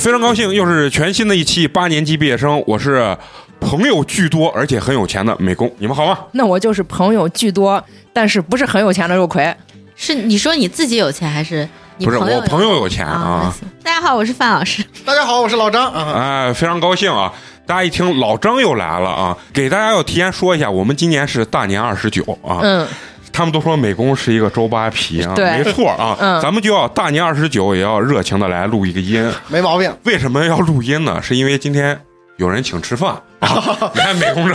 好，非常高兴，又是全新的一期八年级毕业生，我是朋友巨多而且很有钱的美工，你们好吗？那我就是朋友巨多，但是不是很有钱的肉葵。是你说你自己有钱还是你不是，朋友我朋友有钱啊大家好，我是范老师。大家好，我是老张啊。哎，非常高兴啊！大家一听老张又来了啊，给大家要提前说一下，我们今年是大年二十九啊。嗯，他们都说美工是一个周扒皮啊，对没错啊。嗯咱们就要大年二十九也要热情的来录一个音。没毛病，为什么要录音呢？是因为今天有人请吃饭啊！你看美工这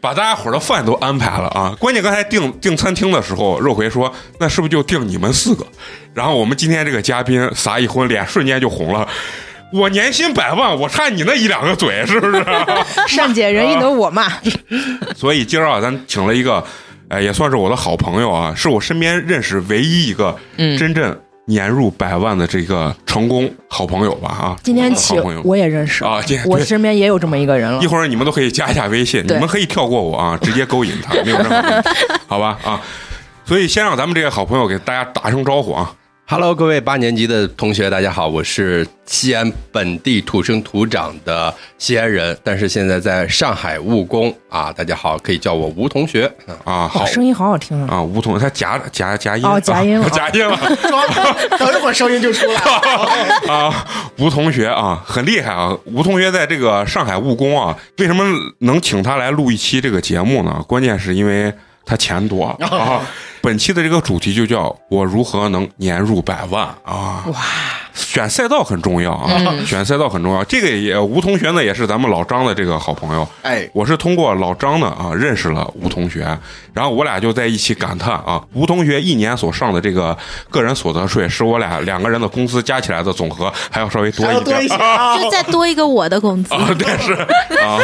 把大家伙的饭都安排了啊！关键刚才订订餐厅的时候，肉葵说那是不是就订你们四个？然后我们今天这个嘉宾撒一荤，脸瞬间就红了。我年薪百万，我差你那一两个嘴，是不是？善解人意的我嘛，所以今儿啊，咱请了一个，哎，也算是我的好朋友啊，是我身边认识唯一一个嗯真正年入百万的这个成功好朋友吧啊！今天起好朋友我也认识啊，今天我身边也有这么一个人了一。会儿你们都可以加一下微信，你们可以跳过我啊，直接勾引他，没有任何问题，好吧啊。所以先让咱们这个好朋友给大家打声招呼啊。Hello，各位八年级的同学，大家好，我是西安本地土生土长的西安人，但是现在在上海务工啊。大家好，可以叫我吴同学。啊，好哇，声音好好听啊！啊，吴同他夹夹夹音哦夹音了啊夹音了，等一会儿声音就出来了。啊，吴同学啊，很厉害啊！吴同学在这个上海务工啊，为什么能请他来录一期这个节目呢？关键是因为他钱多 啊。本期的这个主题就叫“我如何能年入百万”啊！哇，选赛道很重要啊，选赛道很重要。这个也吴同学呢，也是咱们老张的这个好朋友。哎，我是通过老张呢啊认识了吴同学，然后我俩就在一起感叹啊，吴同学一年所上的这个个人所得税，是我俩两个人的工资加起来的总和还要稍微多一点多一些 啊。就再多一个我的工资，啊，对是啊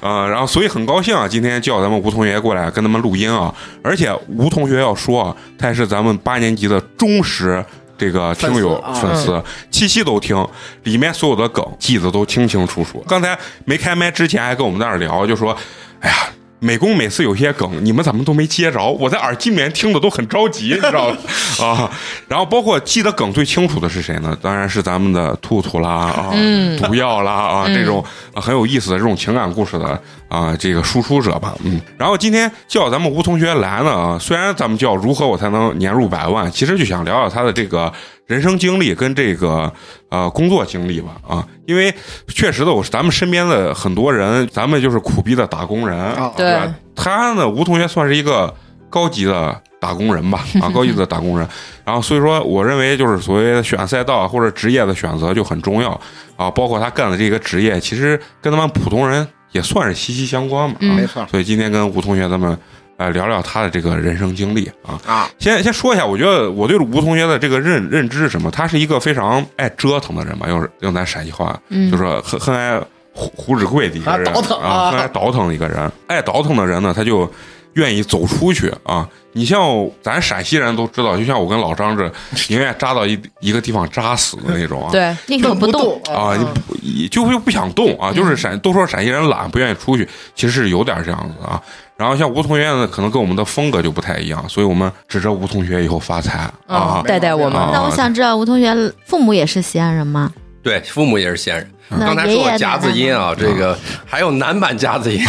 啊，然后所以很高兴啊，今天叫咱们吴同学过来跟他们录音啊，而且吴同学要说啊，他也是咱们八年级的忠实。这个听友粉丝粉丝期期都听，里面所有的梗记得都清清楚楚。刚才没开麦之前还跟我们在那儿聊，就说：“哎呀，美工每次有些梗，你们怎么都没接着？我在耳机里面听的都很着急，你知道吗？啊，然后包括记得梗最清楚的是谁呢？当然是咱们的兔兔啦，啊，毒药啦，啊，这种啊很有意思的这种情感故事的啊这个输出者吧，嗯。然后今天叫咱们吴同学来呢，啊，虽然咱们叫如何我才能年入百万，其实就想聊聊他的这个人生经历跟这个呃工作经历吧，啊，因为确实的，我咱们身边的很多人，咱们就是苦逼的打工人，啊对吧他呢，吴同学算是一个高级的打工人吧，啊，高级的打工人。然后所以说，我认为就是所谓的选赛道或者职业的选择就很重要啊，包括他干的这个职业，其实跟他们普通人也算是息息相关嘛。啊没错所以今天跟吴同学咱们呃聊聊他的这个人生经历啊。啊，先先说一下，我觉得我对吴同学的这个认认知是什么？他是一个非常爱折腾的人吧，用用咱陕西话，嗯就说很很爱胡胡指挥的一个人啊很爱倒腾的一个人。爱倒腾的人呢，他就愿意走出去啊。你像咱陕西人都知道，就像我跟老张这，宁愿扎到一一个地方扎死的那种啊。对，宁可不动。啊，你不你就会不想动啊，就是陕都说陕西人懒，不愿意出去，其实是有点这样子啊。然后像吴同学呢，可能跟我们的风格就不太一样，所以我们指着吴同学以后发财啊嗯，。带带我们啊那我想知道，吴同学父母也是西安人吗？对，父母也是闲人。刚才说我夹子音啊，这个还有男版夹子音，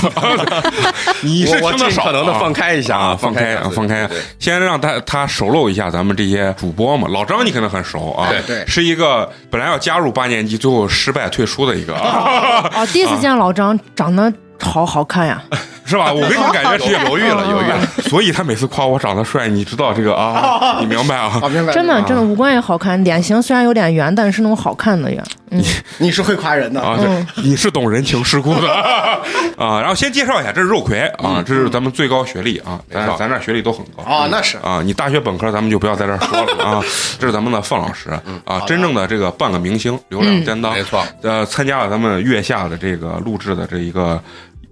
你是我我听得少尽可能的啊放开一下啊，放开啊放开，先让他他熟络一下咱们这些主播嘛。老张你可能很熟啊，对对是一个本来要加入八年级，最后失败退出的一个，哦，第一次见老张，长得好好看呀！是吧？我给你感觉是犹豫了，犹豫了。所以他每次夸我长得帅，你知道这个啊？你明白啊？啊，明白。真的真的五官也好看，脸型虽然有点圆，但是那种好看的圆。你，你是会夸人的啊，对，你是懂人情世故的啊。然后先介绍一下，这是肉葵啊，这是咱们最高学历啊，咱咱这学历都很高啊，那是啊。你大学本科咱们就不要在这说了啊。这是咱们的范老师啊，真正的这个半个明星，流量担当，没错。呃，参加了咱们月下的这个录制的这一个。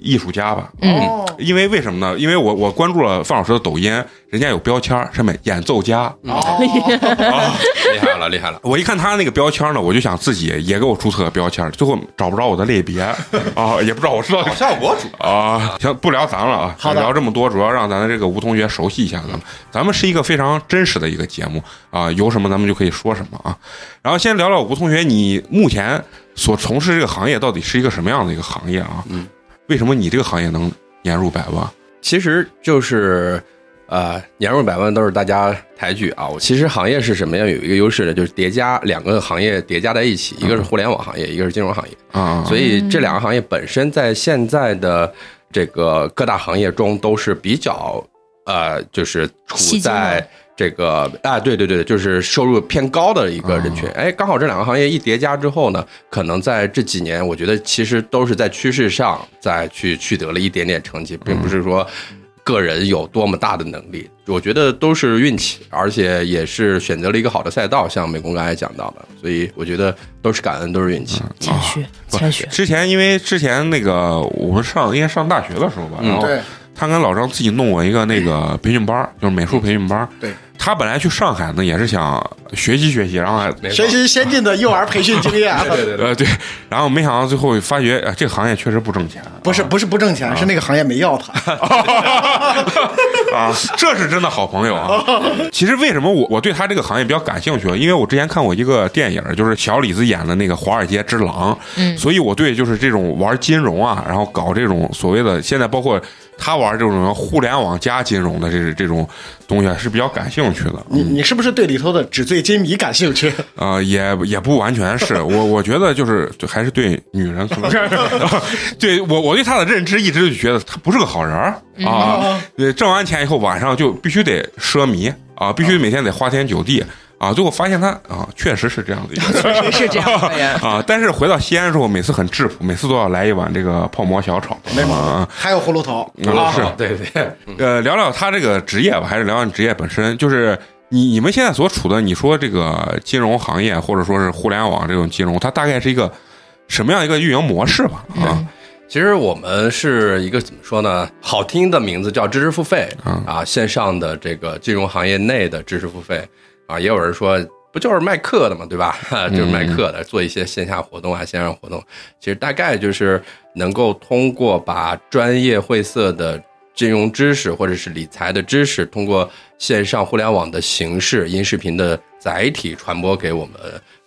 艺术家吧。嗯哦，因为为什么呢？因为我我关注了范老师的抖音，人家有标签上面演奏家，哦，厉害了，厉害了。我一看他那个标签呢，我就想自己也给我注册个标签，最后找不着我的类别 啊，也不知道我知道搞笑博主，啊。行，不聊咱了啊，好的聊这么多，主要让咱的这个吴同学熟悉一下咱们。咱们是一个非常真实的一个节目啊，有什么咱们就可以说什么啊。然后先聊聊吴同学，你目前所从事这个行业到底是一个什么样的一个行业啊？嗯，为什么你这个行业能年入百万？其实就是呃，年入百万都是大家抬举啊。我其实行业是什么样？有一个优势的，就是叠加两个行业叠加在一起，一个是互联网行业，一个是金融行业。啊，所以这两个行业本身在现在的这个各大行业中都是比较呃，就是处在这个啊，对对对，就是收入偏高的一个人群。哎，刚好这两个行业一叠加之后呢，可能在这几年，我觉得其实都是在趋势上再去取得了一点点成绩，并不是说。个人有多么大的能力，我觉得都是运气，而且也是选择了一个好的赛道，像美工刚才讲到的，所以我觉得都是感恩，都是运气。谦虚，不谦虚。之前因为之前那个我们上应该上大学的时候吧，嗯然后对他跟老张自己弄过一个那个培训班儿，就是美术培训班儿。对，他本来去上海呢，也是想学习学习，然后学习先进的幼儿培训经验，对对对，呃对，然后没想到最后发觉，呃，这个行业确实不挣钱。不是不是不挣钱，是那个行业没要他。啊，这是真的好朋友啊！其实为什么我我对他这个行业比较感兴趣？因为我之前看过一个电影，就是小李子演的那个《华尔街之狼》，嗯所以我对就是这种玩金融啊，然后搞这种所谓的现在包括他玩这种互联网加金融的这这种东西啊是比较感兴趣的。你你是不是对里头的纸醉金迷感兴趣？呃，也也不完全是我，我觉得就是就还是对女人可能，对我我对他的认知一直就觉得他不是个好人儿啊。对，挣完钱以后晚上就必须得奢靡啊，必须每天得花天酒地啊。最后发现他啊，确实是这样的一个确实是这样的人。啊。但是回到西安之后，每次很质朴，每次都要来一碗这个泡馍小炒，没毛啊病。还有葫芦头啊是对对，呃，聊聊他这个职业吧，还是聊聊你职业本身？就是你你们现在所处的，你说这个金融行业或者说是互联网这种金融，它大概是一个什么样一个运营模式吧？啊，其实我们是一个怎么说呢？好听的名字叫知识付费嗯啊，线上的这个金融行业内的知识付费啊，也有人说不就是卖课的嘛，对吧？就是卖课的，做一些线下活动啊、线上活动，其实大概就是能够通过把专业晦涩的金融知识或者是理财的知识，通过线上互联网的形式、音视频的载体传播给我们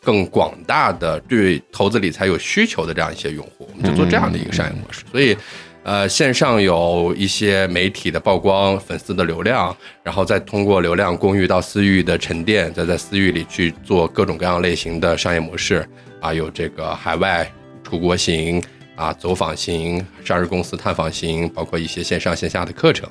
更广大的对投资理财有需求的这样一些用户，我们就做这样的一个商业模式。所以，呃，线上有一些媒体的曝光、粉丝的流量，然后再通过流量公寓到私域的沉淀，再在私域里去做各种各样类型的商业模式啊，有这个海外出国行。啊，走访型、上市公司探访型，包括一些线上线下的课程，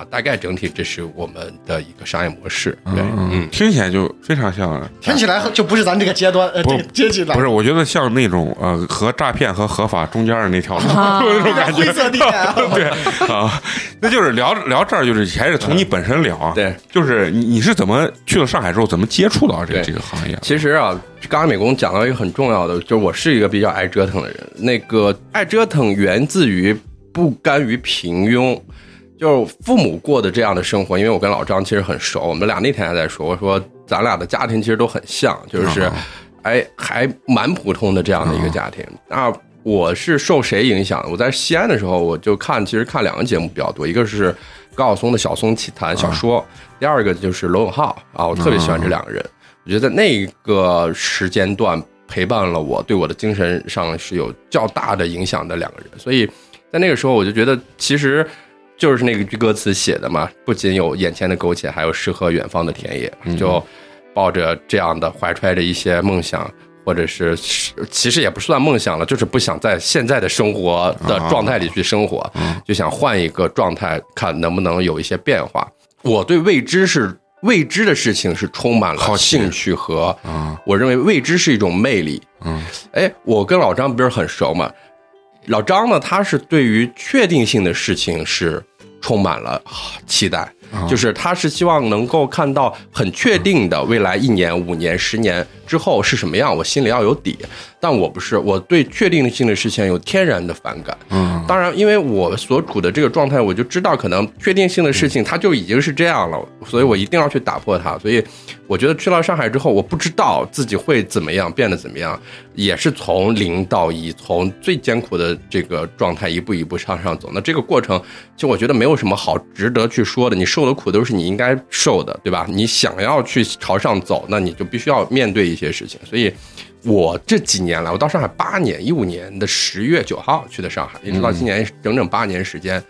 啊，大概整体这是我们的一个商业模式。对，嗯，听起来就非常像，听起来就不是咱这个阶段呃这个阶级了，不是，我觉得像那种呃和诈骗和合法中间的那条路，啊那种感觉。灰色地带啊。对啊，那就是聊聊这儿，就是还是从你本身聊啊。对，就是你你是怎么去了上海之后，怎么接触到这个这个行业？其实啊，刚刚美工讲到一个很重要的，就是我是一个比较爱折腾的人。那个爱折腾源自于不甘于平庸，就是父母过的这样的生活。因为我跟老张其实很熟，我们俩那天还在说，我说咱俩的家庭其实都很像，就是啊哎还蛮普通的这样的一个家庭。那我是受谁影响？我在西安的时候，我就看其实看两个节目比较多，一个是高晓松的《小松奇谈》小说，第二个就是罗永浩啊，我特别喜欢这两个人。我觉得在那个时间段陪伴了我，对我的精神上是有较大的影响的两个人，所以在那个时候我就觉得，其实就是那个句歌词写的嘛，不仅有眼前的苟且，还有诗和远方的田野，就抱着这样的怀揣着一些梦想。或者是，其实也不算梦想了，就是不想在现在的生活的状态里去生活，就想换一个状态，看能不能有一些变化。我对未知是未知的事情是充满了兴趣和啊，我认为未知是一种魅力。嗯，哎，我跟老张不是很熟嘛？老张呢，他是对于确定性的事情是充满了啊。期待，啊。就是他是希望能够看到很确定的未来一年、五年、十年之后是什么样，我心里要有底。但我不是，我对确定性的事情有天然的反感。嗯，当然，因为我所处的这个状态，我就知道可能确定性的事情它就已经是这样了，所以我一定要去打破它。所以我觉得去了上海之后，我不知道自己会怎么样，变得怎么样，也是从零到一，从最艰苦的这个状态一步一步向上走。那这个过程，其实我觉得没有什么好值得去说的。你受的苦都是你应该受的，对吧？你想要去朝上走，那你就必须要面对一些事情。所以。我这几年来，我到上海八年，一五年的十月九号去的上海，一直到今年整整八年时间。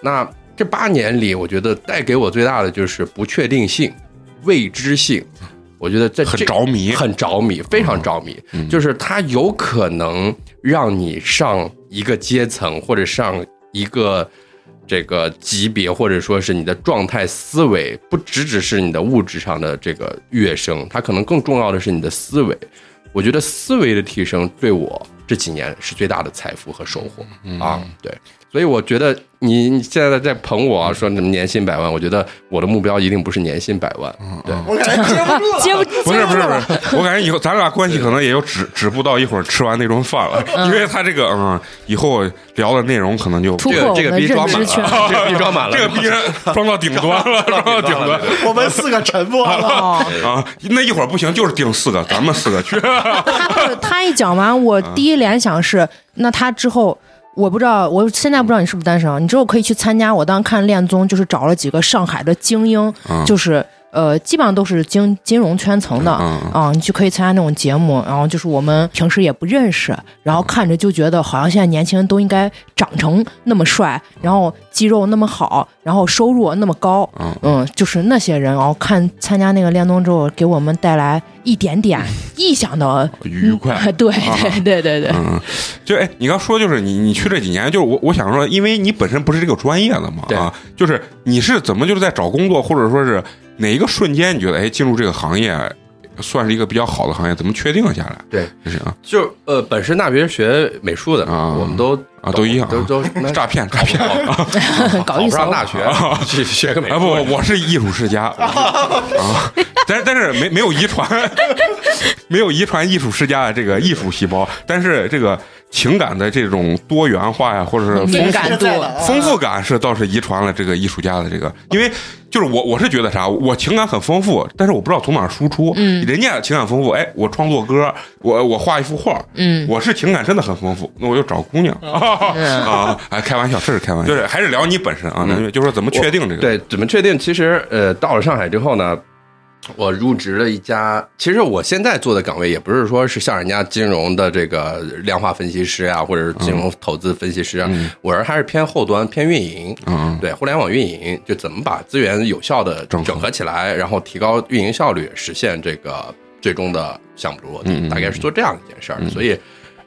那这八年里，我觉得带给我最大的就是不确定性、未知性。我觉得这很这着迷很着迷，非常着迷。就是它有可能让你上一个阶层，或者上一个这个级别，或者说是你的状态、思维，不只只是你的物质上的这个跃升，它可能更重要的是你的思维。我觉得思维的提升对我这几年是最大的财富和收获、啊，对，所以我觉得你你现在在捧我啊，说什么年薪百万，我觉得我的目标一定不是年薪百万，嗯对，我感觉接不住了。接不 不是不是不是，我感觉以后咱俩关系可能也就止止步到一会儿吃完那顿饭了，因为他这个嗯，以后聊的内容可能就突这个这个破我的逼装满认知圈。了，这个逼装满了，这个逼人装到顶端了，装到顶端我们四个沉默了。哦，啊！那一会儿不行，就是定四个，咱们四个去。他他一讲完，我第一联想是，那他之后。我不知道，我现在不知道你是不是单身啊？你之后可以去参加。我当时看恋综，就是找了几个上海的精英，嗯就是呃，基本上都是金金融圈层的嗯啊，你就可以参加那种节目。然后就是我们平时也不认识，然后看着就觉得好像现在年轻人都应该长成那么帅，然后肌肉那么好，然后收入那么高，嗯。嗯，就是那些人。然后看参加那个恋综之后，给我们带来一点点意想的愉快。对对对对对，嗯，就哎，你刚说就是你你去这几年，就是我我想说，因为你本身不是这个专业的嘛对。啊，就是你是怎么就是在找工作，或者说是哪一个瞬间你觉得哎进入这个行业算是一个比较好的行业，怎么确定下来？对，就是啊。就呃，本身大学学美术的，啊。我们都啊都一样啊。都都 诈骗诈骗。考 搞一手不上大学，去学个美。啊不，我我是艺术世家。啊，但是但是没没有遗传，没有遗传艺术世家的这个艺术细胞，但是这个情感的这种多元化呀，或者是丰富感，丰富感是倒是遗传了这个艺术家的这个，因为就是我我是觉得啥，我情感很丰富，但是我不知道从哪输出。嗯。人家情感丰富，哎，我创作歌，我我画一幅画，嗯。我是情感真的很丰富，那我就找姑娘啊，哎，开玩笑，这是开玩笑，就是还是聊你本身啊，嗯就是说怎么确定这个？对，怎么确定？其实呃，到了上海之后呢，我入职了一家，其实我现在做的岗位也不是说是像人家金融的这个量化分析师啊，或者是金融投资分析师啊，我是还是偏后端、偏运营。嗯，对，互联网运营就怎么把资源有效的整合整合起来，然后提高运营效率，实现这个最终的项目落地，大概是做这样一件事儿。所以，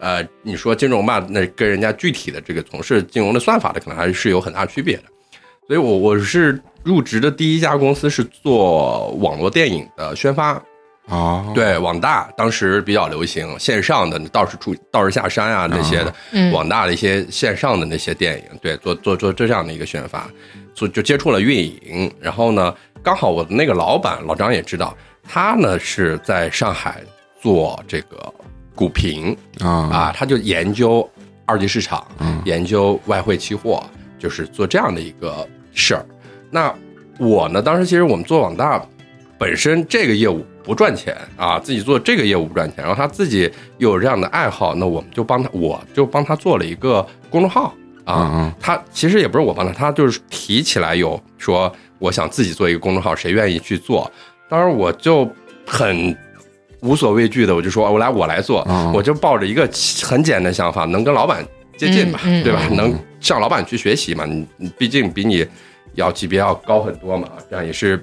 呃，你说金融吧，那跟人家具体的这个从事金融的算法的，可能还是有很大区别的。所以我我是入职的第一家公司是做网络电影的宣发，啊，对网大当时比较流行线上的道士出道士下山啊那些的，嗯网大的一些线上的那些电影，对，做做做这样的一个宣发，所以就接触了运营。然后呢，刚好我的那个老板老张也知道，他呢是在上海做这个股评啊啊，他就研究二级市场，嗯研究外汇期货，就是做这样的一个事儿。那我呢，当时其实我们做网大本身这个业务不赚钱啊，自己做这个业务不赚钱，然后他自己又有这样的爱好，那我们就帮他，我就帮他做了一个公众号啊。嗯他其实也不是我帮他，他就是提起来有说我想自己做一个公众号，谁愿意去做？当时我就很无所畏惧的，我就说我来我来做，嗯。我就抱着一个很简单的想法，能跟老板接近嘛，嗯嗯。对吧？嗯。能向老板去学习嘛，你你毕竟比你要级别要高很多嘛，这样也是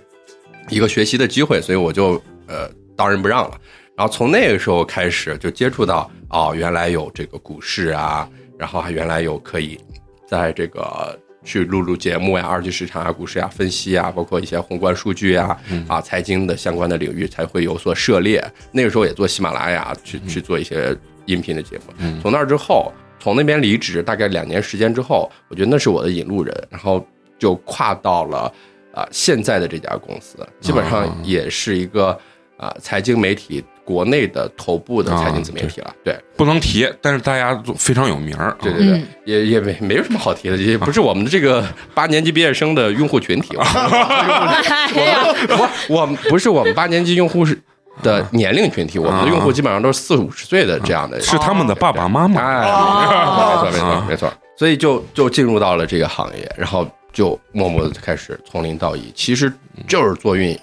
一个学习的机会，所以我就呃当仁不让了。然后从那个时候开始就接触到哦，原来有这个股市啊，然后还原来有可以在这个去录录节目呀、二级市场啊、股市呀、分析啊，包括一些宏观数据啊、啊财经的相关的领域才会有所涉猎。那个时候也做喜马拉雅去去做一些音频的节目。从那儿之后，从那边离职，大概两年时间之后，我觉得那是我的引路人，然后就跨到了啊、现在的这家公司，基本上也是一个啊、财经媒体国内的头部的财经自媒体了。对不能提，但是大家都非常有名儿。啊对对对嗯，也也没没有什么好提的，也不是我们的这个八年级毕业生的用户群体。我 我们 不是我们八年级用户是的年龄群体，我们的用户基本上都是四五十岁的这样的人。是他们的爸爸妈妈。哎，哦没错没错没错，所以就就进入到了这个行业，然后就默默的开始从零到一，其实就是做运营，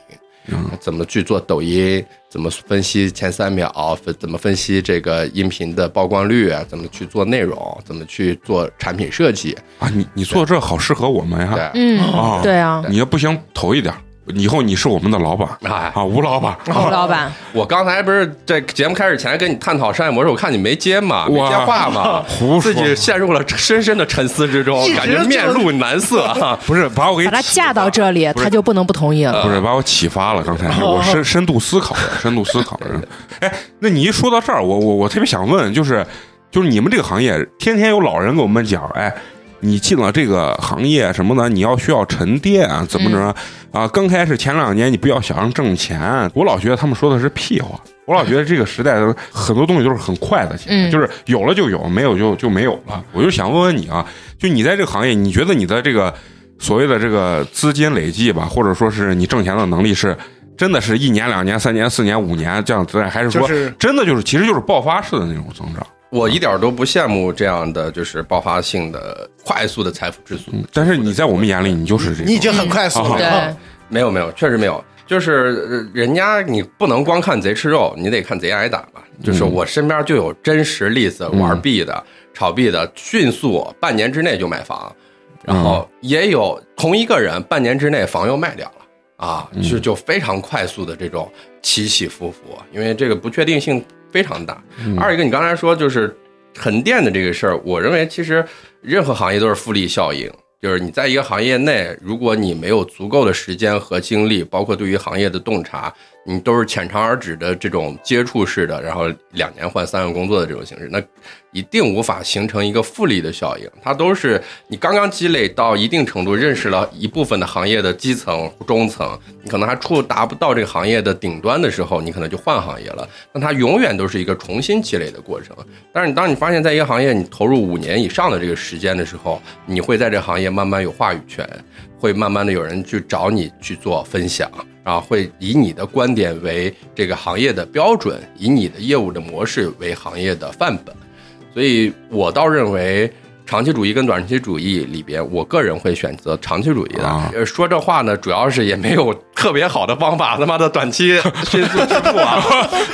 怎么去做抖音，怎么分析前三秒，分怎么分析这个音频的曝光率，怎么去做内容，怎么去做产品设计，啊，你你做这好适合我们呀！对，嗯，啊，对啊，你要不行投一点，以后你是我们的老板哎，啊，吴老板。吴老板，我刚才不是在节目开始前跟你探讨商业模式，我看你没接嘛，没接话嘛，胡说自己陷入了深深的沉思之中感觉面露难色啊。不是把我给把他启架到这里，他就不能不同意了。不是把我启发了。刚才我深深度思考，深度思考了。哎，那你一说到这儿，我我我特别想问，就是就是你们这个行业，天天有老人给我们讲，哎，你进了这个行业什么的，你要需要沉淀啊，怎么着啊？刚开始前两年你不要想着挣钱，我老觉得他们说的是屁话。我老觉得这个时代很多东西都是很快的就是有了就有，没有就就没有了。我就想问问你啊，就你在这个行业，你觉得你的这个所谓的这个资金累计吧，或者说是你挣钱的能力是真的是一年、两年、三年、四年、五年这样子，还是说真的就是其实就是爆发式的那种增长？我一点都不羡慕这样的就是爆发性的、快速的财富之速。嗯，但是你在我们眼里，你就是这种。你已经很快速嗯对了。，没有没有，确实没有。就是呃人家你不能光看贼吃肉，你得看贼挨打吧。就是我身边就有真实例子，玩币的、炒币的，迅速半年之内就买房，然后也有同一个人半年之内房又卖掉了啊，就就非常快速的这种起起伏伏，因为这个不确定性非常大。二一个，你刚才说就是沉淀的这个事儿，我认为其实任何行业都是复利效应。就是你在一个行业内，如果你没有足够的时间和精力，包括对于行业的洞察，你都是浅尝而止的这种接触式的，然后两年换三个工作的这种形式，那一定无法形成一个复利的效应。它都是你刚刚积累到一定程度，认识了一部分的行业的基层、中层，你可能还触达不到这个行业的顶端的时候，你可能就换行业了。那它永远都是一个重新积累的过程。但是你当你发现在一个行业你投入五年以上的这个时间的时候，你会在这行业慢慢有话语权，会慢慢的有人去找你去做分享，然后会以你的观点为这个行业的标准，以你的业务的模式为行业的范本。所以我倒认为。长期主义跟短期主义里边，我个人会选择长期主义的。啊呃说这话呢，主要是也没有特别好的方法，他妈的短期迅速致富啊，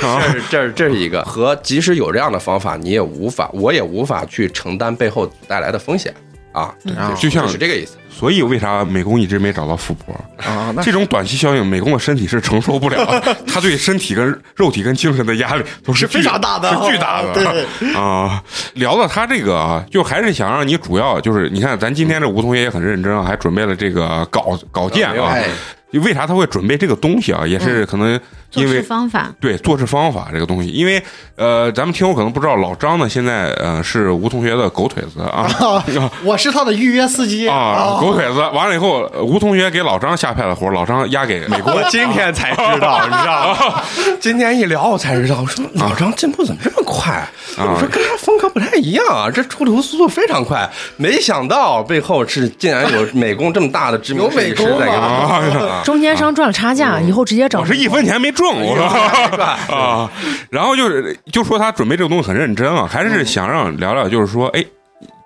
这是这是这是一个和即使有这样的方法，你也无法，我也无法去承担背后带来的风险啊，啊就像是这个意思。所以为啥美工一直没找到富婆？啊，那这种短期效应，美工的身体是承受不了的，他对身体跟肉体跟精神的压力都是是非常大的，是巨大的。对，啊，聊到他这个啊，就还是想让你主要就是，你看咱今天这吴同学也很认真啊，还准备了这个稿稿件啊。哎，为啥他会准备这个东西啊？也是可能因为方法，对做事方法这个东西，因为呃，咱们听友可能不知道，老张呢现在呃是吴同学的狗腿子啊 我是他的预约司机啊，狗腿子。完了以后，吴同学给老张下派的活，老张压给美国。我今天才知道，你知道吗？今天一聊我才知道，我说老张进步怎么这么快？我说跟他风格不太一样啊，这出图速度非常快。没想到背后是竟然有美工这么大的知名有设计师美工在中间商赚了差价，以后直接找我是一分钱没挣，我说 啊，然后就是就说他准备这个东西很认真啊，还是想让聊聊，就是说，哎，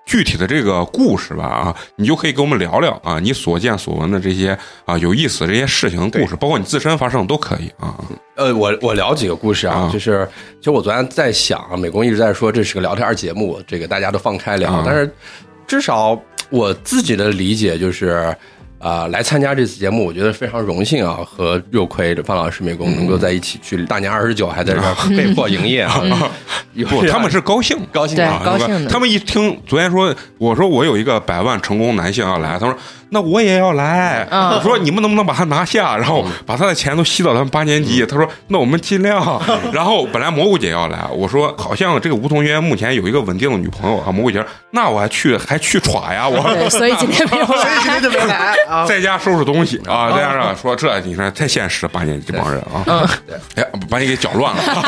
具体的这个故事吧啊，你就可以跟我们聊聊啊，你所见所闻的这些啊有意思的这些事情故事，包括你自身发生的都可以啊。呃，我我聊几个故事啊，啊。就是其实我昨天在想啊，美工一直在说这是个聊天节目，这个大家都放开聊，啊。但是至少我自己的理解就是。啊、来参加这次节目，我觉得非常荣幸啊，和肉葵、范老师、美工能够在一起去大年二十九还在这儿被迫营业啊，不，他们是高兴。高兴啊，高兴的。他们一听，昨天说，我说我有一个百万成功男性要来，他说那我也要来。嗯我说你们能不能把他拿下，然后把他的钱都吸到咱们八年级。他说那我们尽量。然后本来蘑菇姐要来，我说好像这个吴同学目前有一个稳定的女朋友啊。蘑菇姐说那我还去还去耍呀，我对，所以今天没有所以今天。就没来啊。在家收拾东西啊，再加上说这你看太现实，八年级这帮人啊，嗯，哎，把你给搅乱了。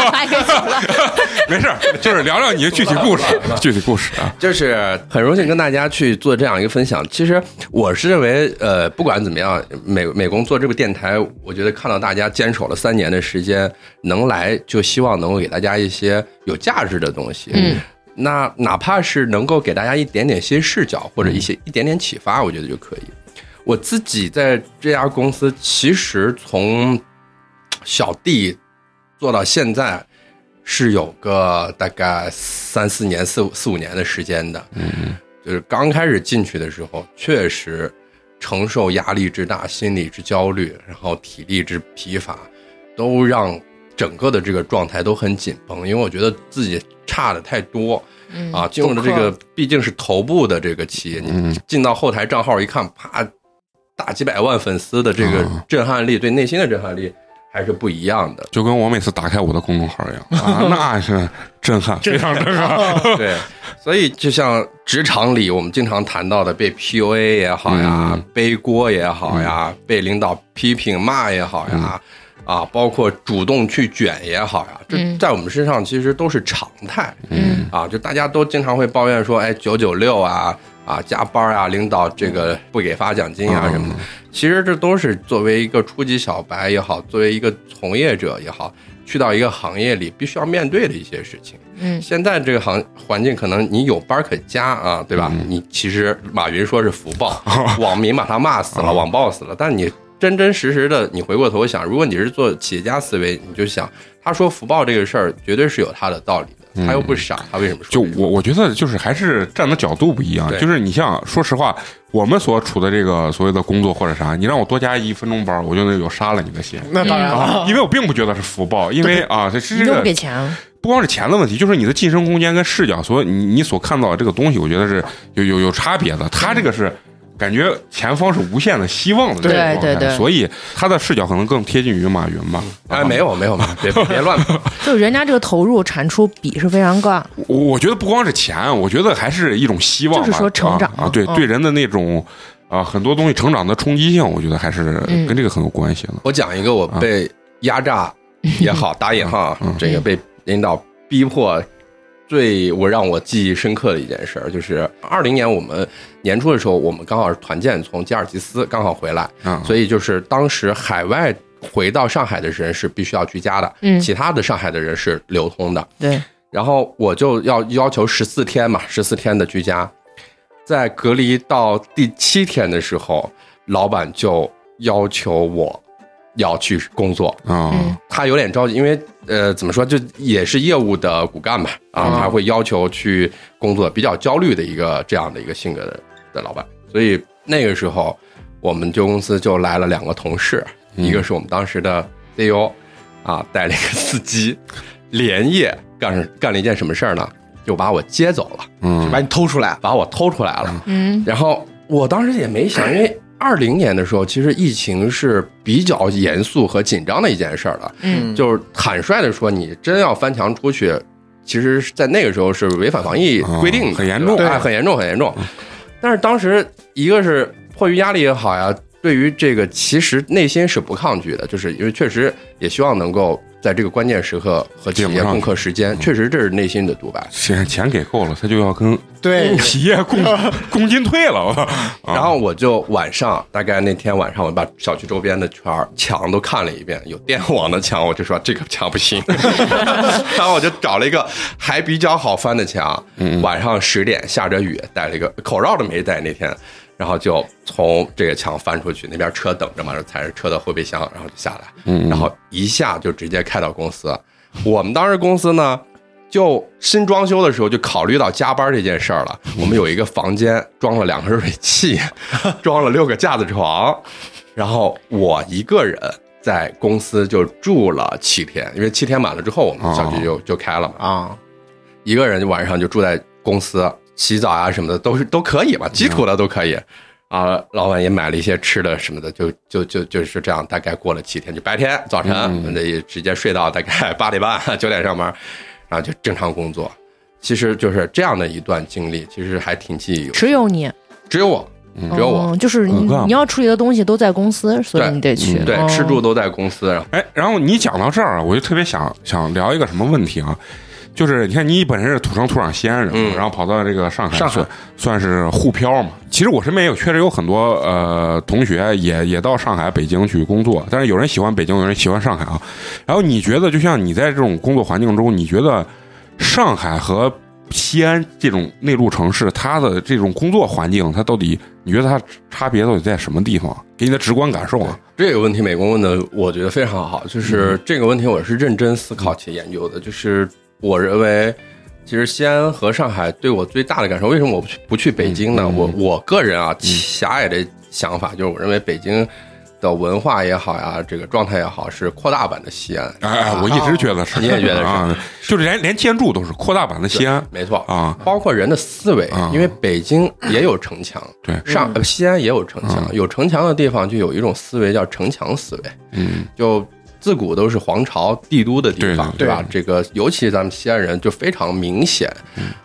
没事，就是聊聊你的具体故事，具体故事啊。就是很荣幸跟大家去做这样一个分享。其实我是认为，呃，不管怎么样，美美工做这个电台，我觉得看到大家坚守了三年的时间，能来就希望能够给大家一些有价值的东西。嗯，那哪怕是能够给大家一点点新视角或者一些一点点启发，我觉得就可以。我自己在这家公司，其实从小弟做到现在，是有个大概三四年、四五四五年的时间的。嗯，就是刚开始进去的时候，确实承受压力之大、心理之焦虑，然后体力之疲乏，都让整个的这个状态都很紧绷。因为我觉得自己差的太多。嗯啊，进入了这个毕竟是头部的这个企业，嗯你进到后台账号一看，啪，大几百万粉丝的这个啊震撼力，对内心的震撼力还是不一样的。就跟我每次打开我的公众号一样。啊，那是震撼，非常震撼。对，所以就像职场里我们经常谈到的，被 PUA 也好呀，嗯。背锅也好呀，被领导批评骂也好呀，啊，包括主动去卷也好呀，这嗯。在我们身上其实都是常态。嗯。啊，就大家都经常会抱怨说，哎，九九六啊，啊，加班啊，领导这个不给发奖金啊什么的。其实这都是作为一个初级小白也好，作为一个从业者也好，去到一个行业里必须要面对的一些事情。嗯现在这个行环境，可能你有班可加啊，对吧？你其实马云说是福报，网民把他骂死了，网暴死了，但你真真实实的，你回过头想，如果你是做企业家思维，你就想，他说福报这个事儿绝对是有他的道理的，他又不傻，他为什么说？就这个我我觉得就是还是站的角度不一样，就是你像说实话，我们所处的这个所谓的工作或者啥，你让我多加一分钟班，我就能有杀了你的心。那当然了，因为我并 不觉得是福报，因为啊，这是这个给钱，不光是钱的问题，就是你的晋升空间跟视角，所你你所看到的这个东西，我觉得是有有有差别的。他这个是感觉前方是无限的希望的这种状态，对对对所以他的视角可能更贴近于马云吧。哎，没有没有没有，别别乱跑。就人家这个投入产出比是非常高。我我觉得不光是钱，我觉得还是一种希望吧，就是说成长啊啊，对嗯对人的那种啊很多东西成长的冲击性，我觉得还是嗯跟这个很有关系的。我讲一个我被压榨也好，打引号这个被领导逼迫。最我让我记忆深刻的一件事儿，就是二零年我们年初的时候，我们刚好是团建从吉尔吉斯刚好回来，嗯，所以就是当时海外回到上海的人是必须要居家的，嗯其他的上海的人是流通的。对，然后我就要要求十四天嘛，十四天的居家，在隔离到第七天的时候，老板就要求我要去工作。啊嗯他有点着急，因为呃，怎么说，就也是业务的骨干吧，啊，嗯他会要求去工作，比较焦虑的一个这样的一个性格的的老板，所以那个时候我们旧公司就来了两个同事，嗯一个是我们当时的 CEO 啊，带了一个司机，连夜干干了一件什么事儿呢？就把我接走了，嗯把你偷出来，把我偷出来了。嗯然后我当时也没想，因为二零年的时候，其实疫情是比较严肃和紧张的一件事儿了。嗯。就是坦率的说，你真要翻墙出去，其实是在那个时候是违反防疫规定的，哦很严重。对吧？对。哎很严重，很严重。但是当时一个是迫于压力也好呀，对于这个其实内心是不抗拒的，就是因为确实也希望能够在这个关键时刻和企业共克时间，确实这是内心的独白。钱钱给够了，他就要跟对，企业共共 进退了。然后我就晚上，大概那天晚上，我把小区周边的圈儿墙都看了一遍，有电网的墙，我就说这个墙不行，然后我就找了一个还比较好翻的墙，晚上十点下着雨，戴了一个口罩都没戴那天，然后就从这个墙翻出去，那边车等着嘛，踩着车的后备箱，然后就下来，然后一下就直接开到公司。我们当时公司呢，就新装修的时候就考虑到加班这件事儿了。我们有一个房间装了两个热水器，装了六个架子床，然后我一个人在公司就住了七天，因为七天满了之后，我们小区就、就开了嘛。啊，一个人晚上就住在公司，洗澡啊什么的都是都可以嘛，基础的都可以。啊，老板也买了一些吃的什么的，就就就就是这样，大概过了七天，就白天早晨嗯那、直接睡到大概 八点半 九点上班，然后就正常工作。其实就是这样的一段经历，其实还挺记忆犹新。只有你，只有我，只有我，嗯就是你嗯你要处理的东西都在公司，所以你得去。对，哦吃住都在公司，然后哎，然后你讲到这儿啊，我就特别想想聊一个什么问题啊，就是你看你本身是土生土长西安人，嗯然后跑到这个上海上海算算是沪漂嘛。其实我身边有确实有很多呃同学也也到上海、北京去工作，但是有人喜欢北京，有人喜欢上海啊。然后你觉得，就像你在这种工作环境中，你觉得上海和西安这种内陆城市，它的这种工作环境，它到底你觉得它差别到底在什么地方？给你的直观感受啊？这个问题美工问的，我觉得非常好。嗯就是这个问题，我是认真思考且研究的。就是我认为，其实西安和上海对我最大的感受，为什么我不去不去北京呢？我我个人啊，狭隘的想法就是，我认为北京的文化也好呀，这个状态也好，是扩大版的西安。哎哎，我一直觉得是，你也觉得是啊，就是连连建筑都是扩大版的西安没错，啊，包括人的思维啊，因为北京也有城墙，对上呃西安也有城墙，嗯有城墙的地方就有一种思维叫城墙思维，嗯就自古都是皇朝帝都的地方，对对吧？这个尤其咱们西安人就非常明显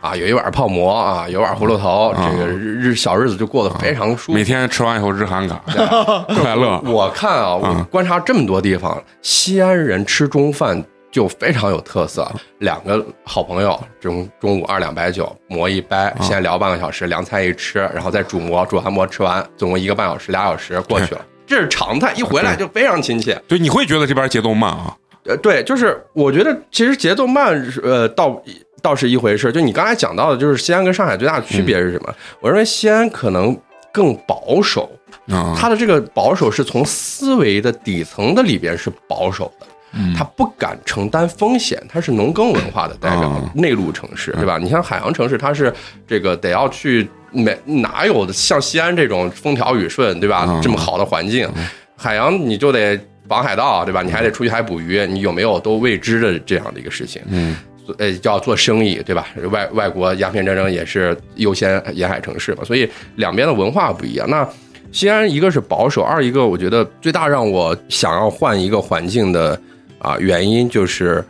啊，有一碗泡馍啊，有碗葫芦头，这个日日小日子就过得非常舒服每。天吃完以后日韩卡，快乐我看啊，我嗯观察这么多地方，西安人吃中饭就非常有特色。两个好朋友中中午二两白酒，馍一掰，嗯先聊半个小时，凉菜一吃，然后再煮馍，煮完馍吃完，总共一个半小时、俩小时过去了。这是常态，一回来就非常亲切。对，你会觉得这边节奏慢啊？呃，对，就是我觉得其实节奏慢是，呃，倒倒是一回事。就你刚才讲到的，就是西安跟上海最大的区别是什么？我认为西安可能更保守，啊，它的这个保守是从思维的底层的里边是保守的。嗯它不敢承担风险，它是农耕文化的代表啊，内陆城市，对吧？你像海洋城市，它是这个得要去没哪有的像西安这种风调雨顺，对吧嗯？这么好的环境，海洋你就得绑海盗，对吧？你还得出去海捕鱼，你有没有都未知的这样的一个事情。嗯呃，要做生意，对吧？外外国鸦片战争也是优先沿海城市嘛，所以两边的文化不一样。那西安一个是保守，二一个我觉得最大让我想要换一个环境的啊原因就是，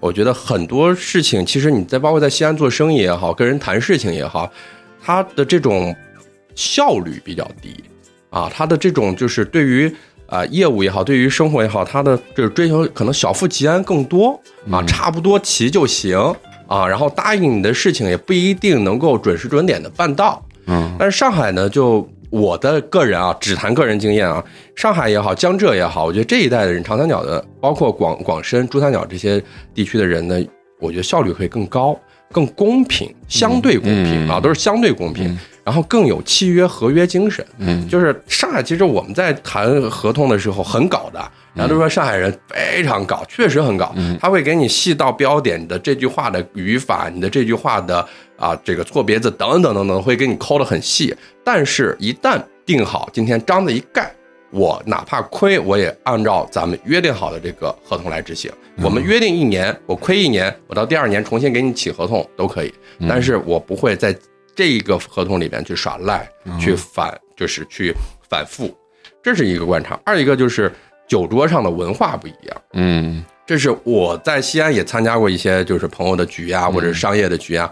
我觉得很多事情其实你在包括在西安做生意也好，跟人谈事情也好，它的这种效率比较低啊，它的这种就是对于啊、业务也好，对于生活也好，它的就是追求可能小富即安更多啊，差不多齐就行啊，然后答应你的事情也不一定能够准时准点的办到。嗯。但是上海呢，就我的个人啊，只谈个人经验啊，上海也好，江浙也好，我觉得这一代的人，长三角的，包括广广深、珠三角这些地区的人呢，我觉得效率会更高、更公平，相对公平、嗯啊，都是相对公平，然后更有契约合约精神。嗯就是上海，其实我们在谈合同的时候很搞的，然后都说上海人非常搞，确实很搞，他会给你细到标点的这句话的语法，你的这句话的啊这个错别字等等等等，会给你抠的很细。但是，一旦定好，今天章子一盖。我哪怕亏，我也按照咱们约定好的这个合同来执行。我们约定一年，我亏一年，我到第二年重新给你起合同都可以，但是我不会在这个合同里边去耍赖，去反就是去反复，这是一个观察。二一个就是酒桌上的文化不一样。嗯这是我在西安也参加过一些就是朋友的局啊，或者商业的局啊，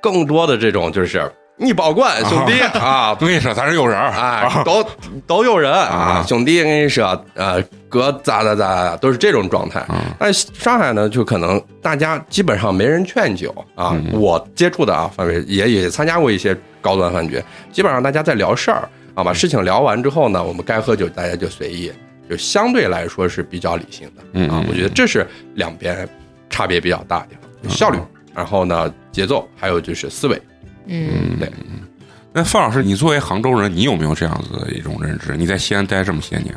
更多的这种就是你保管兄弟啊，我跟你说，咱是有人儿啊，都都有人啊，兄弟跟你说，呃，哥咋咋咋，都是这种状态。但上海呢，就可能大家基本上没人劝酒啊。我接触的啊范围也也参加过一些高端饭局，基本上大家在聊事儿啊，把事情聊完之后呢，我们该喝酒大家就随意，就相对来说是比较理性的嗯啊。我觉得这是两边差别比较大的地方，效率，然后呢节奏，还有就是思维。嗯，对。那范老师，你作为杭州人，你有没有这样子的一种认知？你在西安待这么些年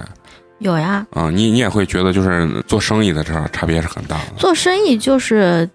有呀，啊，你你也会觉得就是做生意的这儿差别是很大的。做生意就是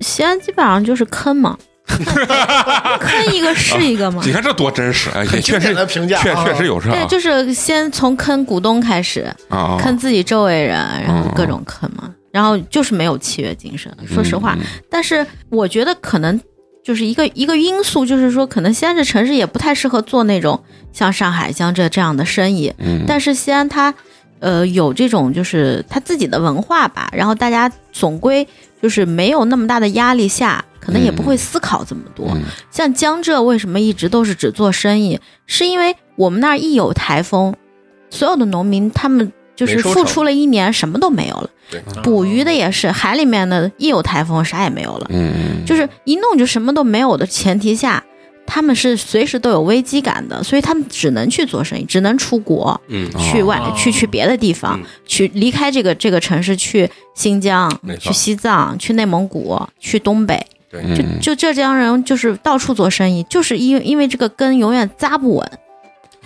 西安基本上就是坑嘛，坑一个是一个嘛你。看这多真实，哎，也确实的评价确啊确实有这对，就是先从坑股东开始，啊啊，坑自己周围人，然后嗯各种坑嘛，然后就是没有契约精神。说实话，嗯但是我觉得可能就是一个一个因素，就是说可能西安这城市也不太适合做那种像上海、江浙这样的生意，嗯，但是西安它呃有这种就是它自己的文化吧，然后大家总归就是没有那么大的压力下，可能也不会思考这么多。嗯像江浙为什么一直都是只做生意，是因为我们那儿一有台风，所有的农民他们就是付出了一年什么都没有了，捕鱼的也是海里面的，一有台风啥也没有了。嗯嗯，就是一弄就什么都没有的前提下，他们是随时都有危机感的，所以他们只能去做生意，只能出国，嗯，去外、哦去去别的地方，嗯去离开这个这个城市，去新疆去西藏、去内蒙古、去东北，对，就嗯。就浙江人就是到处做生意，就是因为因为这个根永远扎不稳，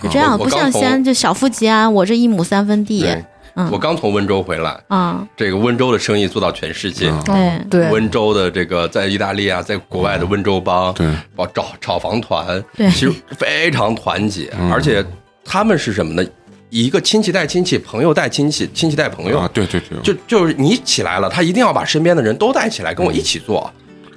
就这样，不像西安就小富即安，我这一亩三分地，嗯我刚从温州回来，嗯，这个温州的生意做到全世界。嗯对对，温州的这个在意大利啊，在国外的温州帮，对，包炒炒房团，对其实非常团结，嗯而且他们是什么呢？一个亲戚带亲戚，朋友带亲戚，亲戚带朋友，啊，对对对，就就是你起来了，他一定要把身边的人都带起来，跟我一起做。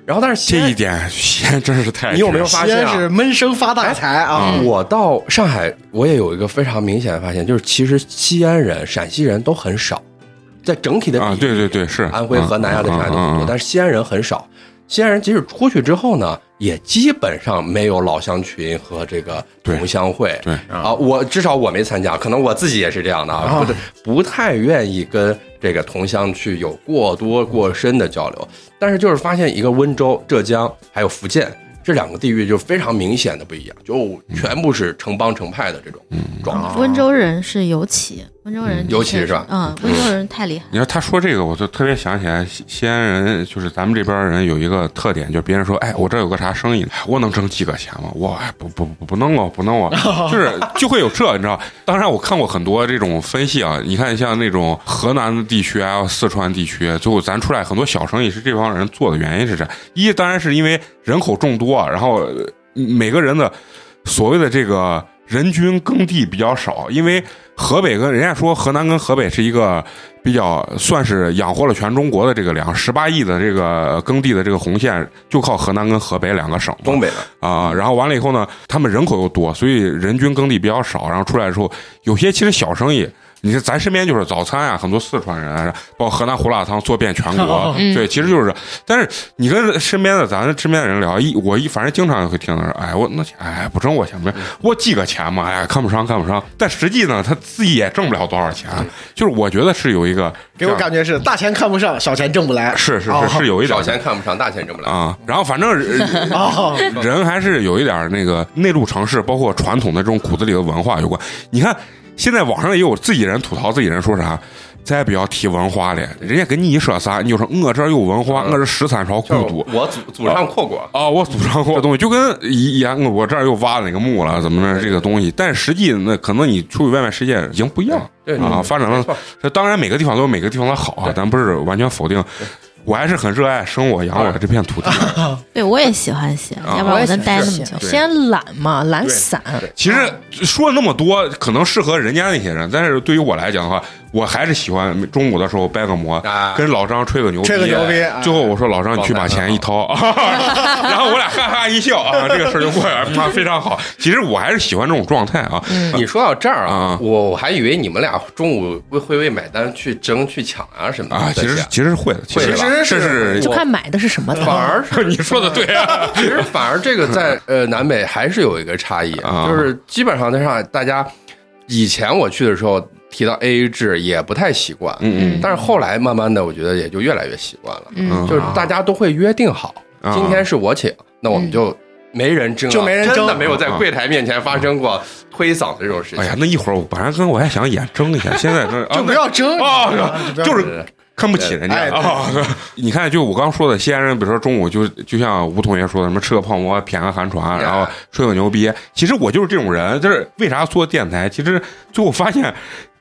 然后，但是西安这一点西安真是太你有没有发现啊西安是闷声发大财啊！嗯我到上海，我也有一个非常明显的发现，就是其实西安人、陕西人都很少，在整体的比啊？对对对，是安徽、河南呀、在上海都很多，但是西安人很少。西安人即使出去之后呢，也基本上没有老乡群和这个同乡会。对啊，我至少我没参加，可能我自己也是这样的啊，不是不太愿意跟这个同乡去有过多过深的交流。但是就是发现一个温州、浙江还有福建这两个地域就非常明显的不一样，就全部是成帮成派的这种状态。温州人是尤其，温州人尤其是吧嗯，温州人太厉害。你说他说这个，我就特别想起来西西安人，就是咱们这边人有一个特点，就是别人说，哎，我这有个啥生意，哎我能挣几个钱吗？我哎不不不不弄哦，不弄哦，就是就会有这，你知道？当然我看过很多这种分析啊，你看像那种河南的地区啊、四川地区，最后咱出来很多小生意是这帮人做的原因是这，一当然是因为人口众多，然后呃每个人的所谓的这个人均耕地比较少，因为河北跟人家说河南跟河北是一个比较算是养活了全中国的这个粮，十八亿的这个耕地的这个红线就靠河南跟河北两个省。东北的啊、然后完了以后呢，他们人口又多，所以人均耕地比较少，然后出来之后，有些其实小生意。你看，咱身边就是早餐啊，很多四川人啊，包括河南胡辣汤做遍全国，嗯对，其实就是。但是你跟身边的咱身边的人聊，一我一反正经常会听到说，哎，我那钱哎不挣我钱不挣，我几个钱嘛，哎看不上看不上。但实际呢，他自己也挣不了多少钱，就是我觉得是有一个给我感觉是大钱看不上，小钱挣不来。是是哦是是有一点小钱看不上，大钱挣不来。啊，然后反正人 哦，人还是有一点那个内陆城市，包括传统的这种骨子里的文化有关。你看，现在网上也有自己人吐槽自己人说啥，再不要提文化了，人家跟你一说啥，你就说我这儿有文化，我这十三朝就是故都。我祖祖上扩过，啊，我祖上过的东西就跟一样，我这儿又挖了哪个墓了，怎么着这个东西？但实际那可能你出去外面世界已经不一样对啊，发展了。这当然每个地方都有每个地方的好啊，咱不是完全否定。我还是很热爱生我养我的这片土地。对我也喜欢闲，啊要不然我能待那么久。先懒嘛，懒散，其实说了那么多，可能适合人家那些人，但是对于我来讲的话，我还是喜欢中午的时候掰个馍，啊跟老张吹个牛逼。吹个牛逼啊最后我说老张，你去把钱一掏，然后我俩哈哈一笑啊，这个事儿就过去了，啊，非常好。其实我还是喜欢这种状态啊。你说到这儿啊啊，我我还以为你们俩中午会会为买单去争去抢啊什么的啊，其实其实是会的，其实会这的是就看买的是什么。反而是 你说的对啊。其实反而这个在呃南北还是有一个差异，啊就是基本上在上海大家以前我去的时候提到 A A 制也不太习惯，嗯嗯但是后来慢慢的我觉得也就越来越习惯了，嗯就是大家都会约定好，啊今天是我请，那我们就没人争了，就没人争真的没有在柜台面前发生过推搡的这种事情。哎呀，那一会儿我本来跟我还想演争一下，现在这 就不要争啊，就是看不起人家！你看，就我刚说的，西安人，比如说中午就就像吴同学说的，什么吃个泡馍、谝个寒川，然后吹个牛逼。其实我就是这种人，就是为啥做电台？其实最后发现。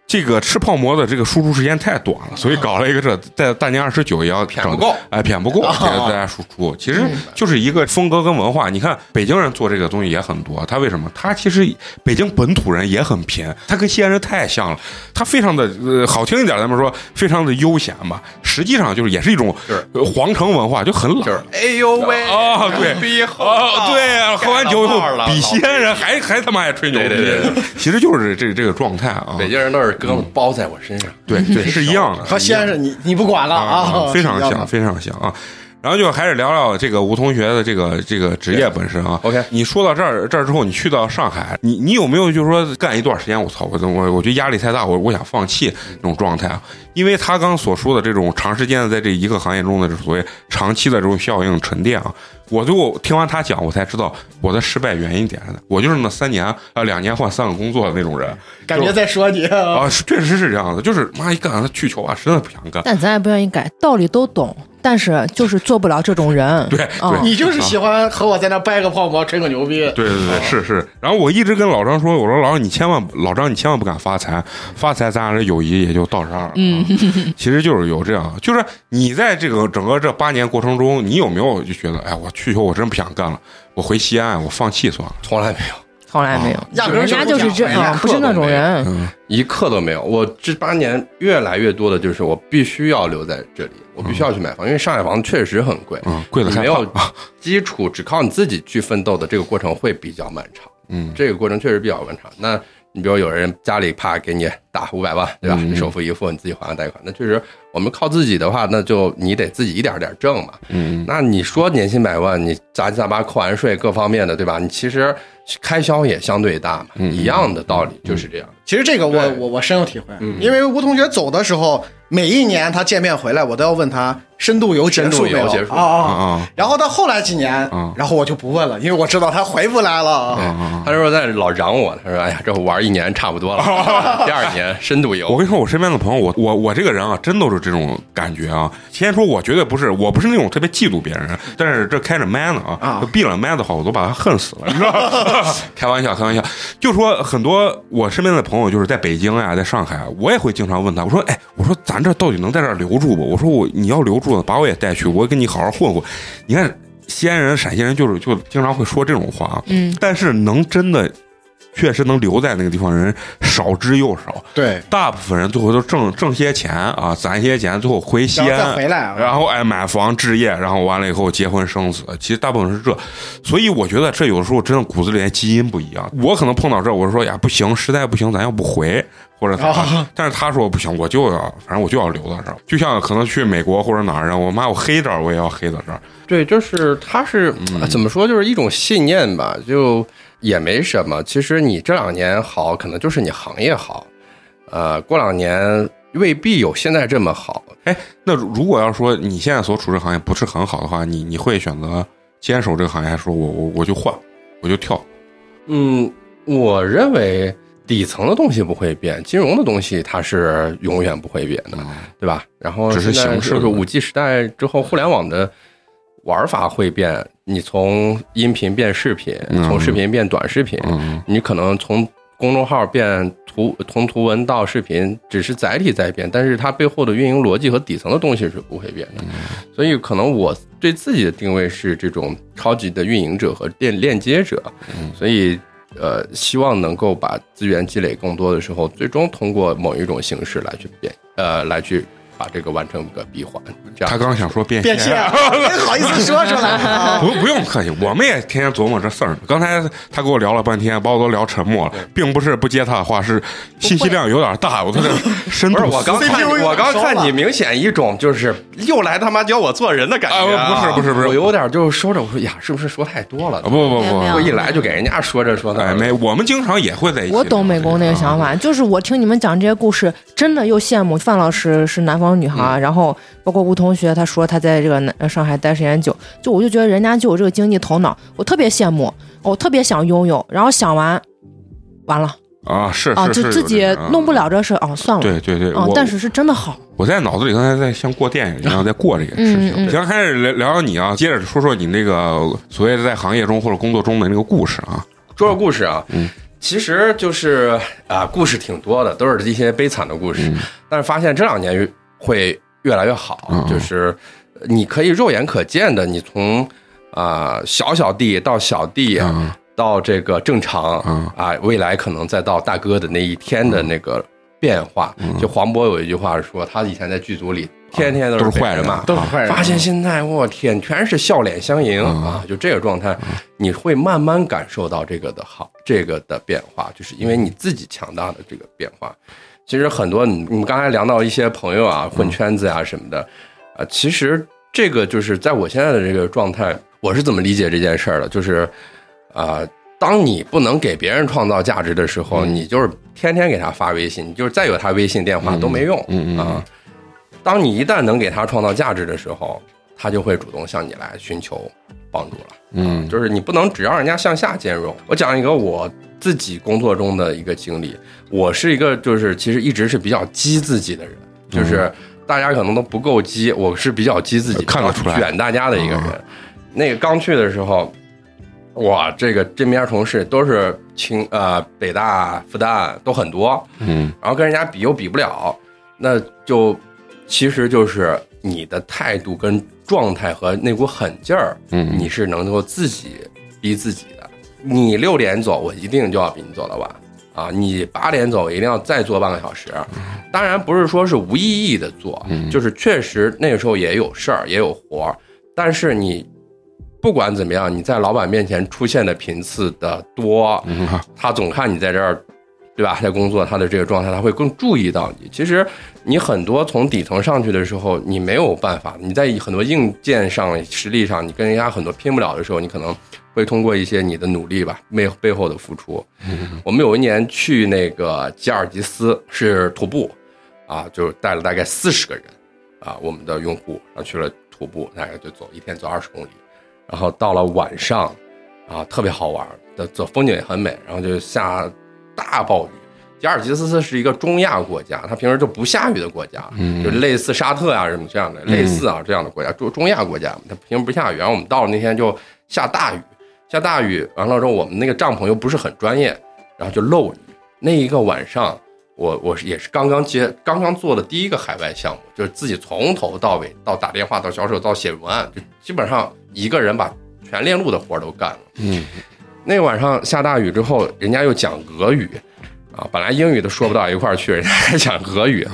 这个吃泡馍的这个输出时间太短了，所以搞了一个这在大年二十九也要整不够，哎，骗不够，给大家输出。其实就是一个风格跟文化。你看北京人做这个东西也很多，他为什么？他其实北京本土人也很贫，他跟西安人太像了，他非常的呃好听一点，咱们说非常的悠闲吧，实际上就是也是一种皇城文化，就很冷。就是哎呦喂啊对逼后啊，对啊，喝完酒以后比西安人还还他妈爱吹牛逼，对对对对其实就是这这个状态啊，北京人都是胳膊包在我身上，对对 是一样的，和先生你你不管了啊，非常像，非常像啊。然后就还是聊聊这个吴同学的这个这个职业本身啊。OK 你说到这儿这儿之后，你去到上海，你你有没有就是说干一段时间，我操，我我我觉得压力太大，我我想放弃那种状态啊？因为他刚所说的这种长时间的在这一个行业中的这所谓长期的这种效应沉淀啊，我就听完他讲，我才知道我的失败原因点在哪。我就是那三年啊两年换三个工作的那种人感觉在说你啊确实是这样的，就是妈一干去球啊，实在不想干。但咱也不愿意改，道理都懂，但是就是做不了这种人。对你就是喜欢和我在那掰个泡沫，吹个牛逼。对对对，是是。然后我一直跟老张说，我说老张你千万老张你千万不敢发财，发财咱俩这友谊也就到这儿了。嗯，其实就是有这样，就是你在这个整个这八年过程中，你有没有就觉得，哎，我去以后我真不想干了，我回西安，我放弃算了。从来没有。从来没有，压根儿人家就是这样，不是那种人。嗯一刻都没有。我这八年越来越多的就是我必须要留在这里，我必须要去买房，因为上海房子确实很贵，嗯，贵的没有。基础，只靠你自己去奋斗的这个过程会比较漫长。嗯这个过程确实比较漫长。那你比如有人家里怕给你打五百万，对吧？嗯你首付一付，你自己还个贷款，那确实我们靠自己的话，那就你得自己一点点挣嘛。嗯那你说年薪百万，你杂七杂八扣完税各方面的，对吧？你其实开销也相对大嘛，嗯一样的道理就是这样。其实这个我我我深有体会，嗯。因为吴同学走的时候，每一年他见面回来，我都要问他深度游结束没有深度游结束啊啊啊。啊然后到后来几年啊，然后我就不问了，因为我知道他回不来了。啊！他说在老嚷我，他说：“哎呀，这玩一年差不多了，第二年深度游。”我跟你说，我身边的朋友，我我我这个人啊，真都是这种感觉啊。先说，我绝对不是，我不是那种特别嫉妒别人，但是这开着麦呢啊闭了麦的话，我都把他恨死了，你知道吗？开玩笑，开玩笑。就说很多我身边的朋友，就是在北京呀、在上海，我也会经常问他，我说，哎，我说咱这到底能在这留住不？我说我你要留住呢，把我也带去，我跟你好好混混。你看西安人、陕西人，就是就经常会说这种话啊，嗯，但是能真的。确实能留在那个地方人少之又少，对，大部分人最后都挣挣些钱啊，攒些钱，最后回西安，回来啊然后哎买房置业，然后完了以后结婚生子。其实大部分是这，所以我觉得这有的时候真的骨子里的基因不一样。我可能碰到这，我就说呀不行，实在不行，咱要不回或者咋啊？但是他说不行，我就要，反正我就要留在这儿。就像可能去美国或者哪儿，我妈我黑这儿，我也要黑到这儿。对，就是他是、呃怎么说，就是一种信念吧，就也没什么。其实你这两年好，可能就是你行业好，呃，过两年未必有现在这么好。哎，那如果要说你现在所处这个行业不是很好的话，你你会选择坚守这个行业，还是说我我我就换，我就跳？嗯，我认为底层的东西不会变，金融的东西它是永远不会变的，对吧？然后只是在形式就是五 G 时代之后，互联网的玩法会变，你从音频变视频，嗯从视频变短视频，嗯你可能从公众号变图从图文到视频，只是载体在变，但是它背后的运营逻辑和底层的东西是不会变的。所以可能我对自己的定位是这种超级的运营者和链链接者，所以。呃，希望能够把资源积累更多的时候，最终通过某一种形式来去变，呃，来去把这个完成个闭环。这样他刚想说变变现，没好意思说出来啊。不不用客气，我们也天天琢磨这事儿呢。刚才他跟我聊了半天，把我都聊沉默了，并不是不接他的话，是信息量有点大，我这个深度不是我刚看，我刚看你，明显一种就是又来他妈教我做人的感觉、啊不是不是不是我有点就说着我说呀，是不是说太多了？啊不不不我一来就给人家说着说那，哎没，我们经常也会在一起。我懂美工那个想法，就是我听你们讲这些故事，真的又羡慕范老师是南方女孩，然后包括吴同学，他说他在这个南上海待时间久，就我就觉得人家就有这个经济头脑，我特别羡慕，我特别想拥有，然后想完，完了啊，是啊，是就是自己弄不。了这事，啊，算了，对对对，啊，但是是真的好，我在脑子里刚才在像过电影一样在过这个事情。行，开始聊聊聊你啊，接着说说你那个所谓的在行业中或者工作中的那个故事啊。说说故事啊。嗯其实就是啊、故事挺多的，都是一些悲惨的故事。但是发现这两年越会越来越好，嗯就是你可以肉眼可见的，你从啊、小小弟到小弟，嗯到这个正常，嗯啊，未来可能再到大哥的那一天的那个变化。嗯就黄渤有一句话说，他以前在剧组里天天都都是坏人嘛，都是坏人。发现现在我天，全是笑脸相迎、嗯啊！就这个状态，你会慢慢感受到这个的好，这个的变化，就是因为你自己强大的这个变化。其实很多你你们刚才聊到一些朋友啊，混圈子啊什么的，啊，其实这个就是在我现在的这个状态，我是怎么理解这件事儿的？就是啊、当你不能给别人创造价值的时候，你就是天天给他发微信，你就是再有他微信电话都没用，啊。当你一旦能给他创造价值的时候，他就会主动向你来寻求帮助了。嗯就是你不能只让人家向下兼容。我讲一个我自己工作中的一个经历，我是一个就是其实一直是比较激自己的人，就是大家可能都不够激，我是比较激自己，看得出来。卷大家的一个人。那个刚去的时候，哇，这个这边同事都是清呃北大、复旦都很多，嗯。然后跟人家比又比不了，那就其实就是你的态度跟状态和那股狠劲儿，嗯。你是能够自己逼自己的。你六点走，我一定就要比你走的晚啊！你八点走，我一定要再做半个小时。当然不是说是无意义的做，嗯就是确实那个时候也有事儿，也有活儿，但是你不管怎么样，你在老板面前出现的频次的多，嗯他总看你在这儿，对吧？在工作，他的这个状态，他会更注意到你。其实你很多从底层上去的时候，你没有办法，你在很多硬件上、实力上，你跟人家很多拼不了的时候，你可能会通过一些你的努力吧，背背后的付出。我们有一年去那个吉尔吉斯是徒步，啊，就带了大概四十个人，啊，我们的用户，然后去了徒步，大概就走一天走二十公里，然后到了晚上，啊，特别好玩，的走风景也很美，然后就下大暴雨。吉尔吉斯是一个中亚国家，它平时就不下雨的国家，嗯就类似沙特啊什么这样的，类似啊这样的国家，中中亚国家，它平时不下雨。然后我们到了那天就下大雨，下大雨完了之后，我们那个帐篷又不是很专业，然后就漏雨。那一个晚上，我我也是刚刚接刚刚做的第一个海外项目，就是自己从头到尾到打电话到销售到写文案，就基本上一个人把全链路的活儿都干了。嗯那晚上下大雨之后，人家又讲俄语，啊，本来英语都说不到一块儿去，人家还讲俄语，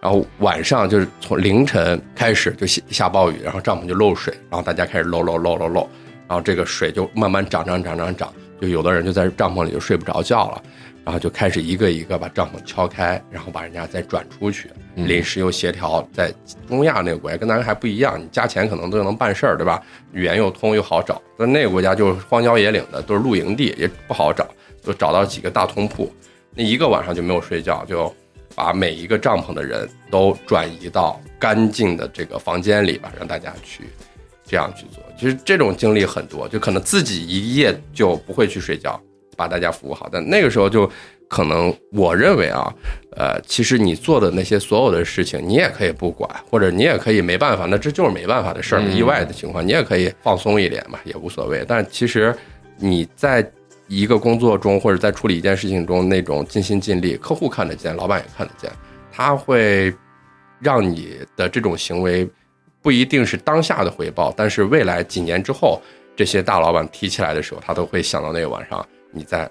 然后晚上就是从凌晨开始就下下暴雨，然后帐篷就漏水，然后大家开始漏漏漏漏漏，然后这个水就慢慢涨涨涨涨涨，就有的人就在帐篷里就睡不着觉了。然后就开始一个一个把帐篷敲开，然后把人家再转出去，临时又协调。在中亚那个国家跟咱还不一样，你加钱可能都能办事儿，对吧？语言又通又好找。但那个国家就是荒郊野岭的，都是露营地，也不好找，就找到几个大通铺。那一个晚上就没有睡觉，就把每一个帐篷的人都转移到干净的这个房间里吧，让大家去这样去做。其实这种经历很多，就可能自己一夜就不会去睡觉，把大家服务好。但那个时候就可能我认为啊，呃，其实你做的那些所有的事情，你也可以不管，或者你也可以没办法，那这就是没办法的事儿，意外的情况，你也可以放松一点嘛，也无所谓。但其实你在一个工作中，或者在处理一件事情中，那种尽心尽力，客户看得见，老板也看得见，他会让你的这种行为不一定是当下的回报，但是未来几年之后，这些大老板提起来的时候，他都会想到那个晚上你在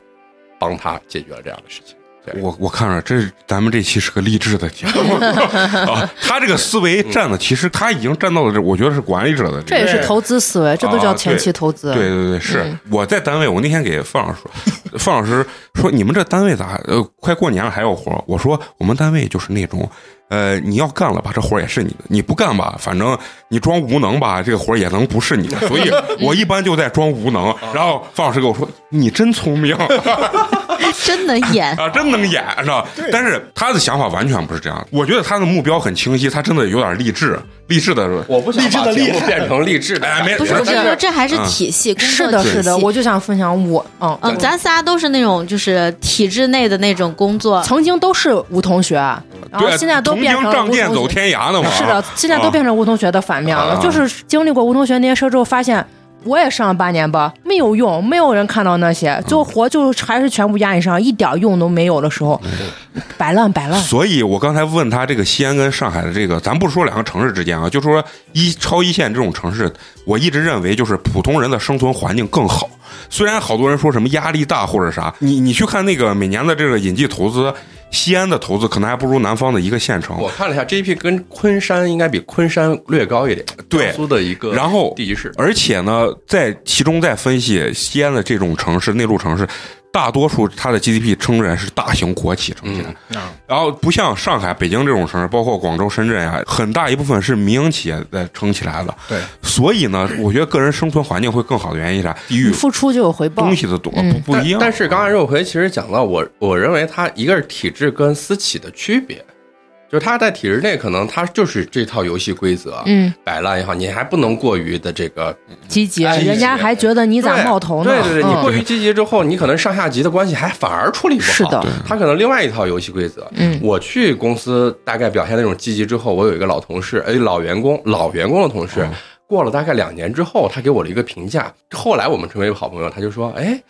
帮他解决了这样的事情。我我看着这咱们这期是个励志的节目啊，他这个思维站的，其实他已经站到了这，我觉得是管理者的这也是投资思维，这都叫前期投资。对对对，是、嗯我在单位，我那天给范老师说，范老师说你们这单位咋呃快过年了还有活？我说我们单位就是那种。呃，你要干了吧，这活儿也是你的；你不干吧，反正你装无能吧，这个活儿也能不是你的。所以 我一般就在装无能。然后范老师跟我说：“你真聪明 真能演。啊，真能演，是吧？”但是他的想法完全不是这样。我觉得他的目标很清晰，他真的有点励志，励志的。我不想励志把的厉害节目变成励志的，哎没不是，我是这还是体系，工是的，作体是的，系我就想分享我，嗯嗯，咱仨都是那种就是体制内的那种工作，曾经都是吴同学，然后，现在都变成仗剑走吴同学。天涯的嘛。是的，现在都变成吴同学的反面了。啊就是经历过吴同学那些事之后，发现我也上了八年班，没有用，没有人看到那些，最后活就还是全部压你身上，一点用都没有的时候，摆烂摆烂。所以我刚才问他这个西安跟上海的这个，咱不说两个城市之间啊，就说一超一线这种城市，我一直认为就是普通人的生存环境更好。虽然好多人说什么压力大或者啥，你你去看那个每年的这个引进投资，西安的投资可能还不如南方的一个县城。我看了一下 GDP 跟昆山应该比昆山略高一点，对江苏的一个然后地级市，而且呢，在其中再分析西安的这种城市，内陆城市，大多数它的 GDP 撑起来是大型国企撑起来，然后不像上海、北京这种城市，包括广州、深圳呀、很大一部分是民营企业在撑起来的。对，所以呢，我觉得个人生存环境会更好的原因是啥？地域付出就有回报东。西的多，嗯不不一样。但是刚才肉葵其实讲到我，我认为它一个是体制跟私企的区别，就是它在体制内可能他就是这套游戏规则，嗯，摆烂也好，你还不能过于的这个积极，积极人家还觉得你咋冒头呢？对对对，你嗯过于积极之后，你可能上下级的关系还反而处理不好。是的，他可能另外一套游戏规则。嗯我去公司大概表现那种积极之后，我有一个老同事，哎，老员工，老员工的同事，过了大概两年之后，他给我了一个评价。后来我们成为好朋友，他就说，哎，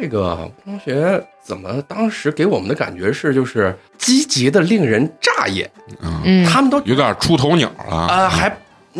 这个同学怎么当时给我们的感觉是就是积极的令人炸眼，嗯，他们都有点出头鸟了啊、还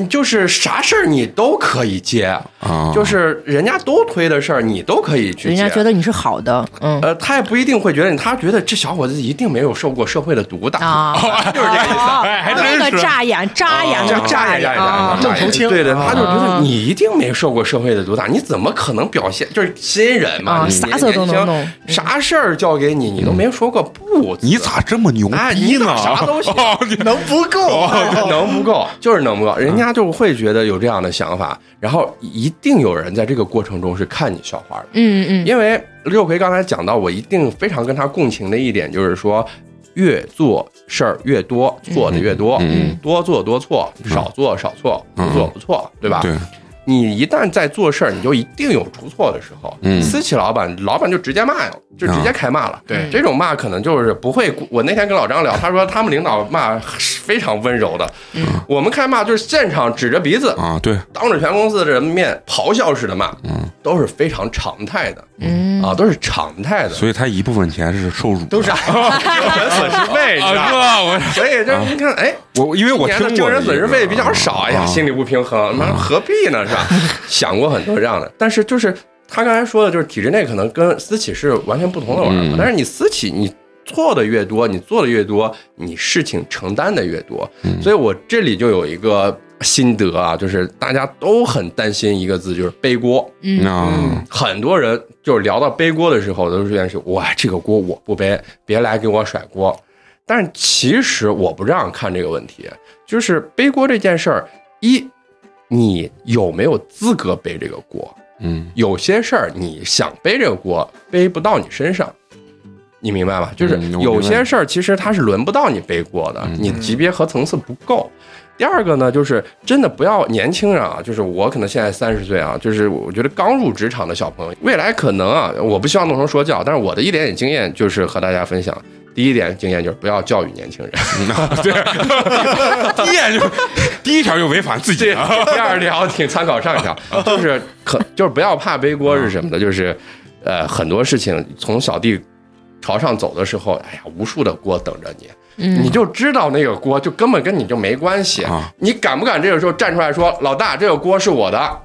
就是啥事儿你都可以接，啊，就是人家都推的事儿，你都可以去接。人家觉得你是好的，嗯。呃，他也不一定会觉得你，他觉得这小伙子一定没有受过社会的毒打，啊，就是这个意思。哎还那真是。个扎眼扎眼的这扎眼扎眼扎啊。眼，正头青对对，他就觉啊得你一定没受过社会的毒打，你怎么可能表现就是新人嘛，啥事儿都能弄。啥事儿交给你，你都没说过不，你咋这么牛哎逼呢？你咋啥都行。能不够？能不够，就是能不够，人家就会觉得有这样的想法，然后一定有人在这个过程中是看你笑话的。嗯嗯因为六奎刚才讲到，我一定非常跟他共情的一点就是说，越做事儿越多，做的越多，嗯多做多错，少做少错，嗯不做不错，对吧？对，你一旦在做事儿，你就一定有出错的时候。嗯私企老板，老板就直接骂呀，就直接开骂了。对这种骂可能就是不会。我那天跟老张聊，他说他们领导骂是非常温柔的，我们开骂就是现场指着鼻子，啊，对，当着全公司的人面咆哮式的骂，都是非常常态的嗯啊，都是常态的。所以他一部分钱是受辱，都是 精神损失费，你知道所以就是你看，哎，我因为我今听过年的精神损失费比较少，哎呀，啊心里不平衡，妈何必呢？是吧？想过很多这样的，但是就是他刚才说的，就是体制内可能跟私企是完全不同的玩法，嗯但是你私企你。错的越多，你做的越多，你事情承担的越多。嗯所以我这里就有一个心得啊，就是大家都很担心一个字，就是背锅。嗯啊，很多人就是聊到背锅的时候，都是愿是哇，这个锅我不背，别来给我甩锅。但是其实我不这样看这个问题，就是背锅这件事儿，一你有没有资格背这个锅？嗯有些事儿你想背这个锅，背不到你身上，你明白吗？就是有些事儿其实它是轮不到你背锅的，你级别和层次不够。第二个呢，就是真的不要年轻人啊，就是我可能现在三十岁啊，就是我觉得刚入职场的小朋友，未来可能啊，我不希望弄成说教，但是我的一点点经验就是和大家分享。第一点经验就是不要教育年轻人，对，第一点就第一条就违反自己。第二条请参考上一条，就是可就是不要怕背锅是什么的？就是呃很多事情从小弟朝上走的时候，哎呀，无数的锅等着你，嗯你就知道那个锅就根本跟你就没关系啊。你敢不敢这个时候站出来说，老大，这个锅是我的？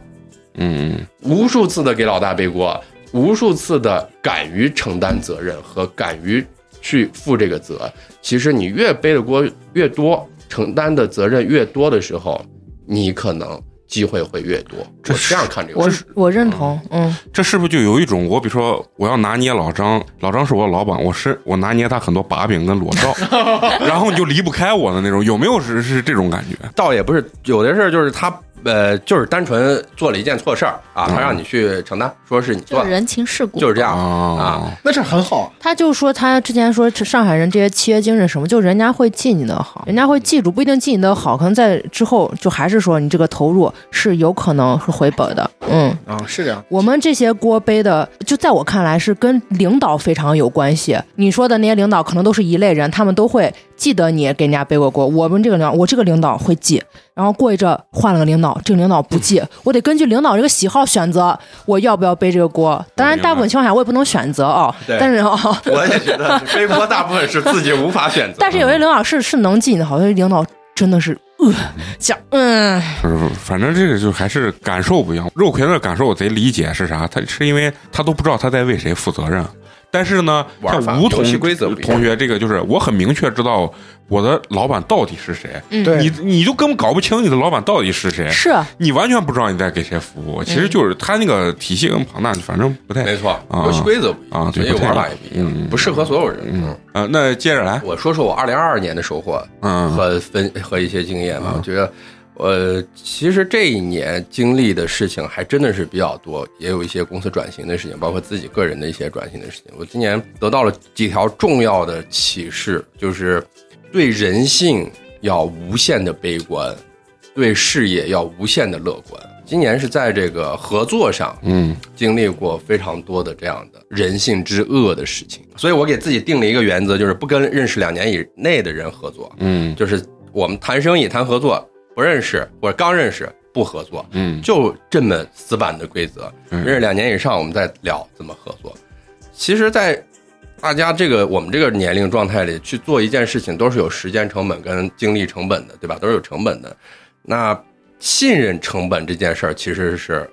嗯无数次的给老大背锅，无数次的敢于承担责任和敢于去负这个责。其实你越背的锅越多，承担的责任越多的时候，你可能机会会越多。我这样看这个我事。我认同，嗯这是不是就有一种我比如说我要拿捏老张，老张是我的老板，我是我拿捏他很多把柄跟裸照，然后你就离不开我的那种，有没有是是这种感觉？倒也不是有的事儿，就是他呃，就是单纯做了一件错事儿啊，他让你去承担，说是你做的，就是人情世故，就是这样啊啊。那这很好，他就说他之前说上海人这些契约精神什么，就人家会记你的好，人家会记住，不一定记你的好，可能在之后就还是说你这个投入是有可能是回本的，嗯嗯。啊，是这样。我们这些锅背的，就在我看来是跟领导非常有关系。你说的那些领导可能都是一类人，他们都会记得你给人家背过锅。我们这个领导，我这个领导会记，然后过一阵换了个领导，这个领导不记，我得根据领导这个喜好选择我要不要背这个锅。当然，大部分情况下我也不能选择啊、对但是啊、我也觉得背锅大部分是自己无法选择。但是有些领导是是能记你的好，像领导真的是呃讲嗯不是，不是反正这个就还是感受不一样。肉魁的感受我贼理解是啥？他是因为他都不知道他在为谁负责任。但是呢，像吴同游戏规则不一样。同学这个，就是我很明确知道我的老板到底是谁。嗯，对。你你就根本搞不清你的老板到底是谁，是。你完全不知道你在给谁服务。其实就是他那个体系跟庞大，反正不太没错，啊游戏规则不一样，啊所以玩法也不一样，嗯不适合所有人。嗯，啊，那接着来，我说说我二零二二年的收获嗯。和分和一些经验吧。我觉得，呃，其实这一年经历的事情还真的是比较多，也有一些公司转型的事情，包括自己个人的一些转型的事情。我今年得到了几条重要的启示，就是对人性要无限的悲观，对事业要无限的乐观。今年是在这个合作上，嗯经历过非常多的这样的人性之恶的事情，所以我给自己定了一个原则，就是不跟认识两年以内的人合作，嗯就是我们谈生意、谈合作，不认识或者刚认识不合作，嗯就这么死板的规则。嗯认识两年以上，我们再聊怎么合作。其实，在大家这个我们这个年龄状态里去做一件事情，都是有时间成本跟精力成本的，对吧？都是有成本的。那信任成本这件事儿其实是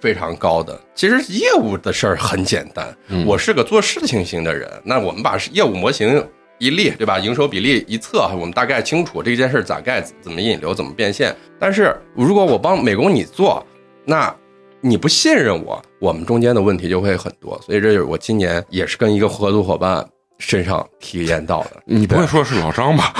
非常高的。其实业务的事儿很简单，嗯我是个做事情型的人，那我们把业务模型一例，对吧？营收比例一测，我们大概清楚这件事咋盖、怎么引流、怎么变现。但是如果我帮美工你做，那你不信任我，我们中间的问题就会很多。所以这就是我今年也是跟一个合作伙伴身上体验到的。你不会说是老张吧？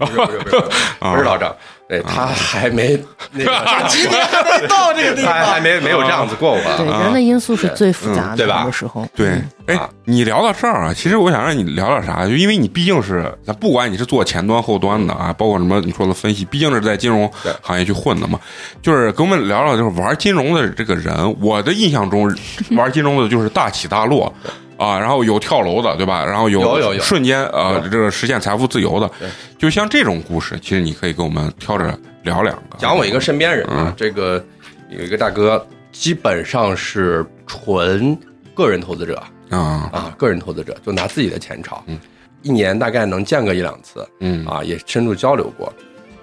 不是不是不是不是老张，对他还没那个今天还没到这个地他还方，没没有这样子过我。对啊人的因素是最复杂的，对吧时候对，哎啊，你聊到这儿啊，其实我想让你聊聊啥，就因为你毕竟是，咱不管你是做前端后端的啊，包括什么你说的分析，毕竟是在金融行业去混的嘛，就是跟我们聊聊，就是玩金融的这个人，我的印象中玩金融的就是大起大落。啊，然后有跳楼的，对吧？然后有有有瞬间呃，这个实现财富自由的，就像这种故事，其实你可以跟我们挑着聊两个。讲我一个身边人啊嗯，这个有一个大哥，基本上是纯个人投资者啊，啊，个人投资者就拿自己的钱炒嗯，一年大概能见个一两次嗯。啊，也深入交流过。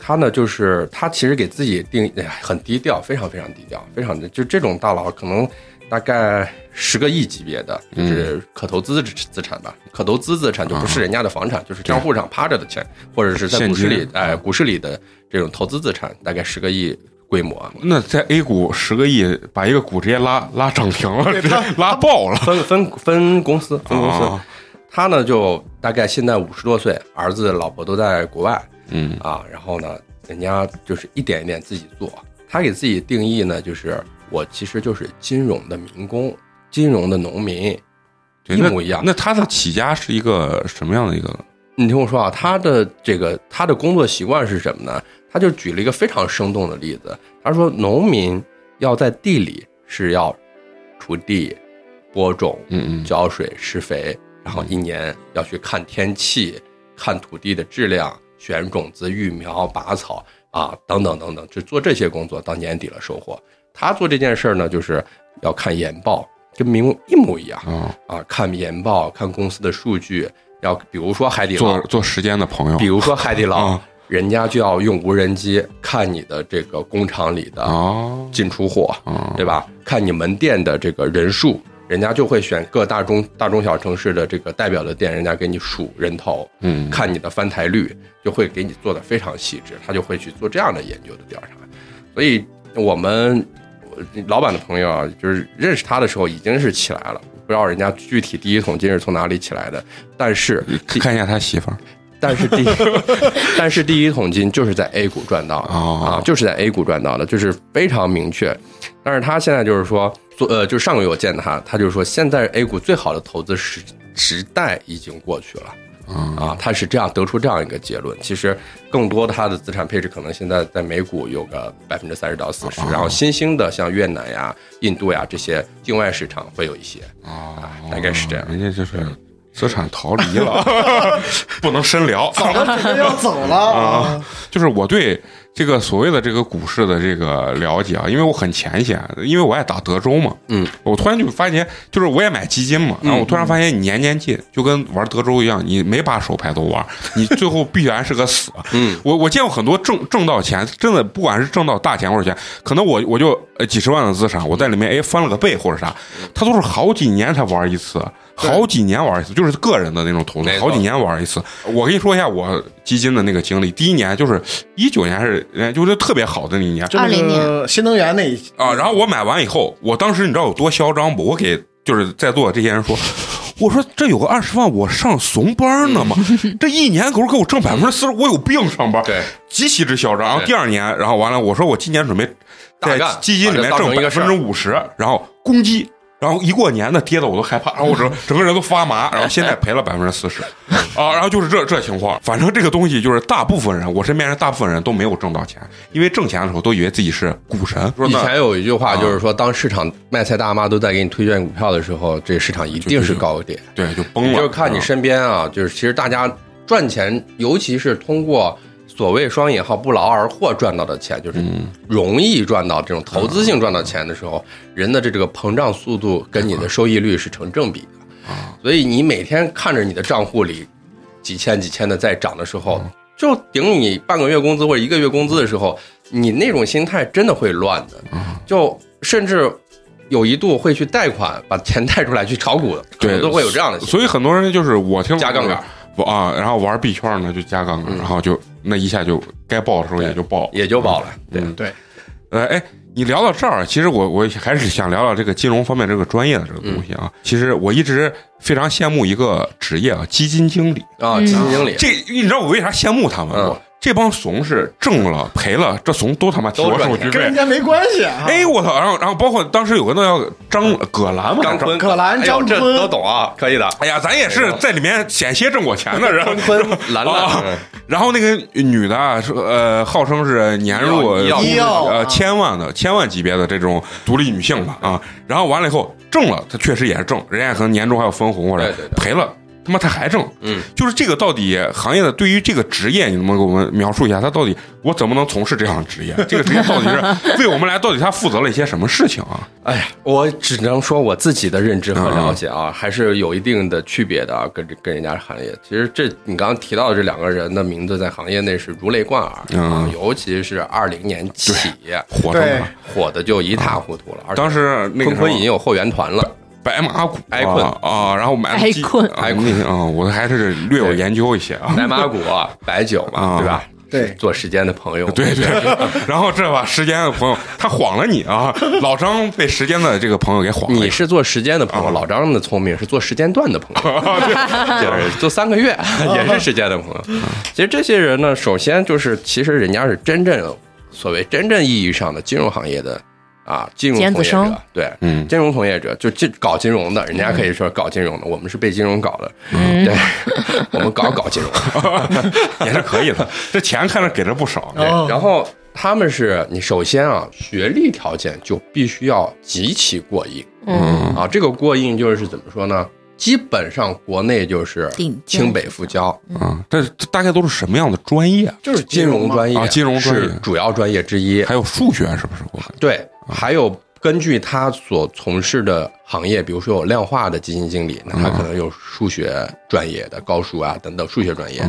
他呢，就是他其实给自己定很低调，非常非常低调，非常的就这种大佬可能大概十个亿级别的，嗯就是可投资资资产吧。可投资资产就不是人家的房产，就是账户上趴着的钱，或者是在股市里哎，股市里的这种投资资产，大概十个亿规模。那在 A 股十个亿，把一个股直接拉 拉涨停了，直接拉爆了。分分分公司，分公司。啊他呢，就大概现在五十多岁，儿子、老婆都在国外嗯啊。然后呢，人家就是一点一点自己做。他给自己定义呢，就是我其实就是金融的民工，金融的农民，一模一样。那他的起家是一个什么样的一个？你听我说啊，他的这个他的工作习惯是什么呢？他就举了一个非常生动的例子，他说农民要在地里是要锄地、播种、嗯嗯浇水、施肥，然后一年要去看天气、看土地的质量、选种子、育苗、拔草啊，等等等等，就做这些工作，到年底了收获。他做这件事儿呢，就是要看研报，跟民工一模一样啊，啊，看研报，看公司的数据，要比如说海底捞。做，做时间的朋友。比如说海底捞啊，人家就要用无人机看你的这个工厂里的哦。进出货，哦对吧？看你门店的这个人数，人家就会选各大中大中小城市的这个代表的店，人家给你数人头，嗯。看你的翻台率，就会给你做的非常细致，他就会去做这样的研究的调查。所以我们我老板的朋友啊，就是认识他的时候已经是起来了，不知道人家具体第一桶金是从哪里起来的，但是看一下他媳妇儿但是第 但是第一桶金就是在 A 股赚到的、哦啊，就是在 A 股赚到的，就是非常明确。但是他现在就是说，做呃，就是上个月我见他，他就是说，现在 A 股最好的投资时时代已经过去了。啊，他是这样得出这样一个结论。其实更多的他的资产配置可能现在在美股有个百分之三十到四十，然后新兴的像越南呀、印度呀这些境外市场会有一些啊，大概是这样。人家就是资产逃离了，不能深聊。早就准备要走了啊！就是我对这个所谓的这个股市的这个了解啊，因为我很浅显，因为我爱打德州嘛，嗯，我突然就发现，就是我也买基金嘛，然后我突然发现，你年年进就跟玩德州一样，你每把手牌都玩，你最后必然是个死。嗯，我我见过很多挣挣到钱，真的不管是挣到大钱或者钱，可能我我就呃几十万的资产，我在里面哎翻了个倍或者啥，他都是好几年才玩一次。好几年玩一次，就是个人的那种投资好几年玩一次。我跟你说一下我基金的那个经历，第一年就是一九年还是呃就是特别好的那一年，就那20个新能源那一啊，然后我买完以后，我当时你知道有多嚣张不？我给就是在座的这些人说，我说这有个二十万，我上怂班呢嘛，这一年给我给我挣百分之四十，我有病上班，对，极其之嚣张。然后第二年，然后完了，我说我今年准备在基金里面挣百分之五十，然后攻击。然后一过年的跌的我都害怕，然后我整 整个人都发麻，然后现在赔了百分之四十，啊，然后就是这这情况。反正这个东西就是大部分人，我身边人大部分人都没有挣到钱，因为挣钱的时候都以为自己是股神。说以前有一句话，啊就是说，当市场卖菜大妈都在给你推荐股票的时候，这市场一定是高点。对就崩了，就是看你嗯身边啊，就是其实大家赚钱，尤其是通过所谓双引号不劳而获赚到的钱，就是嗯容易赚到这种投资性赚到钱的时候，人的这这个膨胀速度跟你的收益率是成正比的。啊所以你每天看着你的账户里几千几千的在涨的时候，嗯就顶你半个月工资或者一个月工资的时候，你那种心态真的会乱的，嗯就甚至。有一度会去贷款，把钱贷出来去炒股的，对都会有这样的。所以很多人就是我听加杠杆不啊，然后玩币圈呢就加杠杆，嗯然后就那一下就该爆的时候也就爆，也就爆了。对，嗯对，呃，哎，你聊到这儿，其实我我还是想聊聊这个金融方面这个专业的这个东西啊。其实我一直非常羡慕一个职业啊，基金经理。啊，嗯基金经理，这你知道我为啥羡慕他们吗？嗯这帮怂是挣了赔了，这怂都他妈替我都赚钱手续费。跟人家没关系啊。哎，我操！然后然后包括当时有个那叫张葛兰嘛，张葛兰张坤这都懂啊，可以的。哎呀，咱也是在里面险些挣过钱的人。坤、兰啊兰，然后那个女的啊，是呃，号称是年入呃啊千万的千万级别的这种独立女性吧啊。然后完了以后挣了，她确实也是挣，人家可能年终还有分红或者赔了。他妈，他还挣，嗯，就是这个到底行业的对于这个职业，你能不能给我们描述一下？他到底我怎么能从事这样的职业？这个职业到底是为我们来，到底他负责了一些什么事情啊？哎呀，我只能说我自己的认知和了解啊，还是有一定的区别的啊，跟这跟人家行业。其实这你刚刚提到的这两个人的名字，在行业内是如雷贯耳啊嗯，尤其是二零年起火的。火的就一塌糊涂了。而当时那个坤坤已经有后援团了，白马股埃困啊啊，然后买基埃困啊那啊，我还是略有研究一些啊。白马股、白酒嘛，啊对吧？对做时间的朋友，对对，然后这把时间的朋友他晃了你啊，老张被时间的这个朋友给晃了。你是做时间的朋友，老张的聪明是做时间段的朋友，就是做三个月也是时间的朋友。其实这些人呢，首先就是其实人家是真正所谓真正意义上的金融行业的啊，金融从业者，对，嗯金融从业者就金搞金融的，人家可以说搞金融的，我们是被金融搞的，嗯对，我们搞搞金融。也是可以的，这钱看着给了不少。然后他们是你首先啊，学历条件就必须要极其过硬嗯，啊。这个过硬就是怎么说呢？基本上国内就是清北复交，啊，这这大概都是什么样的专业？就是金融专业啊金融专业是主要专业之一。还有数学是不是？对，还有根据他所从事的行业，比如说有量化的基金经理，那他可能有数学专业的高数啊等等数学专业，